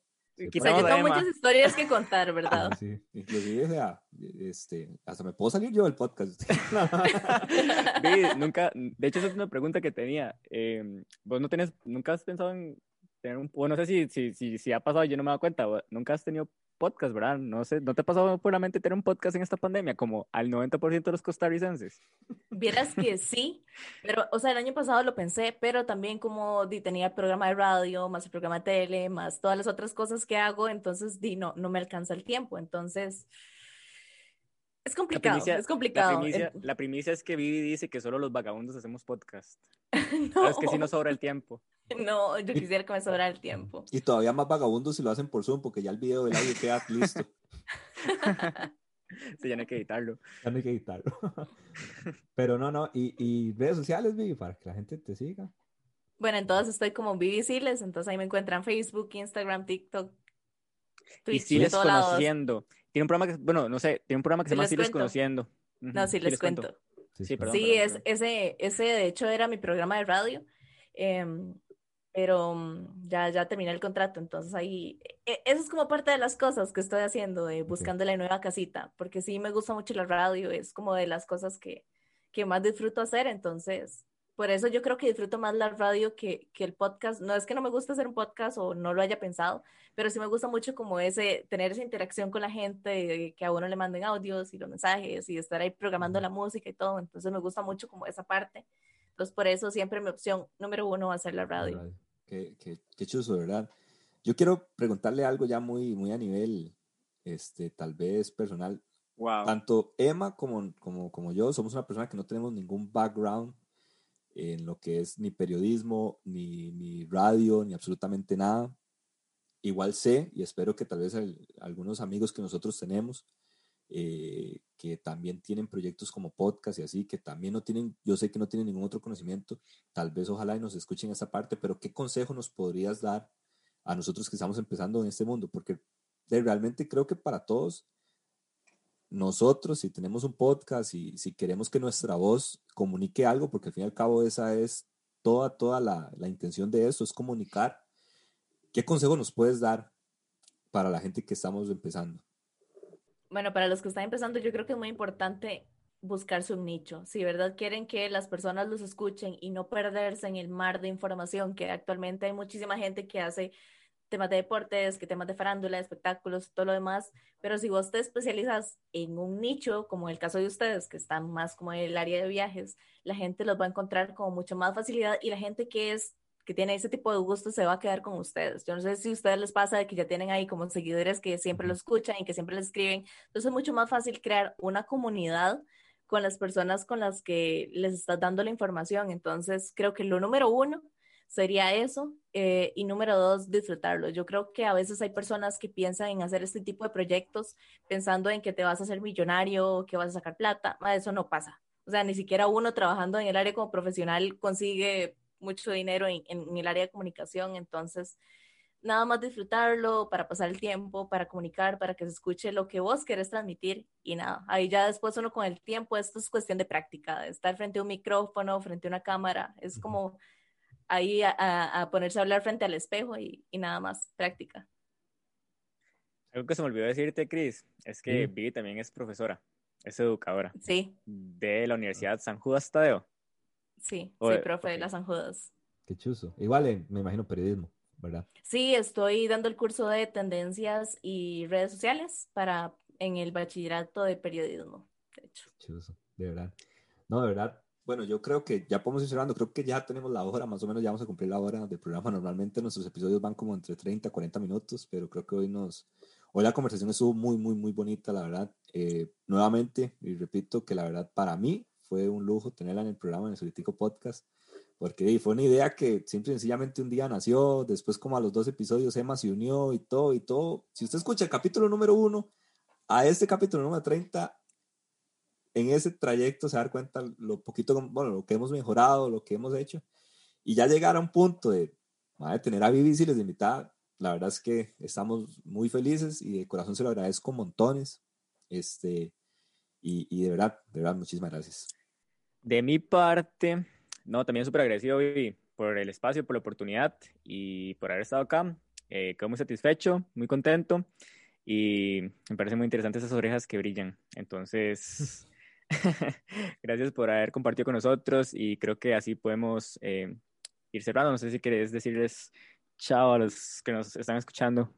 Quitamos yo tengo muchas historias que contar, ¿verdad? ah, sí. inclusive, o sea, este, hasta me puedo salir yo del podcast. Nunca, de hecho, esa es una pregunta que tenía. Eh, ¿Vos no tenés, nunca has pensado en tener un, o no sé si, si, si, si ha pasado, yo no me he dado cuenta, nunca has tenido podcast, ¿verdad? No sé, ¿no te ha pasado por la mente tener un podcast en esta pandemia, como al 90% de los costarricenses? Vieras que sí, pero, o sea, el año pasado lo pensé, pero también como di, tenía el programa de radio, más el programa de tele, más todas las otras cosas que hago, entonces di, no, no me alcanza el tiempo, entonces es complicado, primicia, es la complicado. primicia, la primicia es que Vivi dice que solo los vagabundos hacemos podcast. no, Pero es que sí nos sobra el tiempo. no, yo quisiera que me sobrara el tiempo. Y todavía más vagabundos si lo hacen por Zoom, porque ya el video del audio queda listo. Sí, ya no hay que editarlo. Ya no hay que editarlo. Pero no, no. Y, y redes sociales, Vivi, para que la gente te siga. Bueno, entonces estoy como Vivi Siles, entonces ahí me encuentran Facebook, Instagram, TikTok, Y Twitch, Siles todos lados. conociendo. Tiene un programa que, bueno, no sé, tiene un programa que se Sí llama les Siles conociendo. No, sí les cuento. cuento. Sí, perdón. Sí, es, ese, ese de hecho era mi programa de radio, em, pero mm, ya, ya terminé el contrato, entonces ahí, e- eso es como parte de las cosas que estoy haciendo, de buscando la nueva casita, porque sí me gusta mucho la radio, es como de las cosas que, que más disfruto hacer, entonces, por eso yo creo que disfruto más la radio que, que el podcast, no es que no me gusta hacer un podcast o no lo haya pensado, pero sí me gusta mucho como ese, tener esa interacción con la gente, que a uno le manden audios y los mensajes y estar ahí programando la música y todo, entonces me gusta mucho como esa parte. Entonces por eso siempre mi opción número uno va a ser la radio. Qué, qué, qué chuzo, ¿verdad? Yo quiero preguntarle algo ya muy, muy a nivel, este, tal vez personal. Wow. Tanto Emma como, como, como yo somos una persona que no tenemos ningún background en lo que es ni periodismo, ni, ni radio, ni absolutamente nada. Igual sé, y espero que tal vez el- algunos amigos que nosotros tenemos, eh, que también tienen proyectos como podcast y así, que también no tienen, yo sé que no tienen ningún otro conocimiento, tal vez ojalá y nos escuchen esa parte, pero ¿qué consejo nos podrías dar a nosotros que estamos empezando en este mundo? Porque realmente creo que para todos nosotros, si tenemos un podcast y si queremos que nuestra voz comunique algo, porque al fin y al cabo esa es toda, toda la, la intención de eso, es comunicar, ¿qué consejo nos puedes dar para la gente que estamos empezando? Bueno, para los que están empezando, yo creo que es muy importante buscarse un nicho. Si verdad quieren que las personas los escuchen y no perderse en el mar de información, que actualmente hay muchísima gente que hace temas de deportes, que temas de farándula, de espectáculos, todo lo demás, pero si vos te especializas en un nicho, como el caso de ustedes, que están más como en el área de viajes, la gente los va a encontrar con mucha más facilidad y la gente que es que tiene ese tipo de gusto se va a quedar con ustedes. Yo no sé si a ustedes les pasa de que ya tienen ahí como seguidores que siempre lo escuchan y que siempre les escriben. Entonces es mucho más fácil crear una comunidad con las personas con las que les estás dando la información. Entonces creo que lo número uno sería eso. eh, y número dos, disfrutarlo. Yo creo que a veces hay personas que piensan en hacer este tipo de proyectos pensando en que te vas a hacer millonario, que vas a sacar plata. Eso no pasa. O sea, ni siquiera uno trabajando en el área como profesional consigue mucho dinero en, en el área de comunicación. Entonces, nada más disfrutarlo para pasar el tiempo, para comunicar, para que se escuche lo que vos querés transmitir y nada. Ahí ya después uno con el tiempo, esto es cuestión de práctica, de estar frente a un micrófono, frente a una cámara, es como ahí a, a- a ponerse a hablar frente al espejo y, y nada más, práctica. Algo que se me olvidó decirte, Cris, es que Sí. Vivi también es profesora, es educadora Sí, de la Universidad San Judas Tadeo. Sí, Oye, soy profe de ok. las San Judas. Qué chuzo. Igual, eh, me imagino periodismo, ¿verdad? Sí, estoy dando el curso de tendencias y redes sociales para en el bachillerato de periodismo, de hecho. Chuzo, de verdad. No, de verdad. Bueno, yo creo que ya podemos ir cerrando, creo que ya tenemos la hora, más o menos ya vamos a cumplir la hora del programa. Normalmente nuestros episodios van como entre 30 a 40 minutos, pero creo que hoy nos, hoy la conversación estuvo muy, muy, muy bonita, la verdad. Eh, nuevamente, y repito que la verdad para mí fue un lujo tenerla en el programa, en el Solitico Podcast, porque fue una idea que simple y sencillamente un día nació, después como a los dos episodios Emma se unió y todo y todo. Si usted escucha el capítulo número uno a este capítulo número 30, en ese trayecto se va a dar cuenta lo poquito, bueno, lo que hemos mejorado, lo que hemos hecho, y ya llegar a un punto de madre, tener a Vivi si les invitada, la verdad es que estamos muy felices y de corazón se lo agradezco montones. Este, y, y de verdad, de verdad, muchísimas gracias. De mi parte, no, también súper agradecido Vivi, por el espacio, por la oportunidad y por haber estado acá. Eh, quedo muy satisfecho, muy contento y me parece muy interesante esas orejas que brillan. Entonces, gracias por haber compartido con nosotros y creo que así podemos eh, ir cerrando. No sé si querés decirles chao a los que nos están escuchando.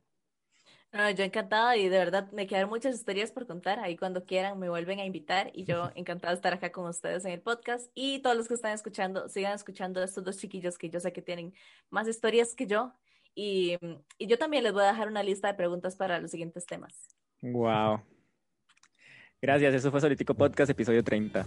Yo encantada y de verdad me quedan muchas historias por contar. Ahí cuando quieran me vuelven a invitar y yo encantada de estar acá con ustedes en el podcast. Y todos los que están escuchando, sigan escuchando a estos dos chiquillos que yo sé que tienen más historias que yo. Y, y yo también les voy a dejar una lista de preguntas para los siguientes temas. Wow. Gracias, eso fue Solitico Podcast, episodio 30.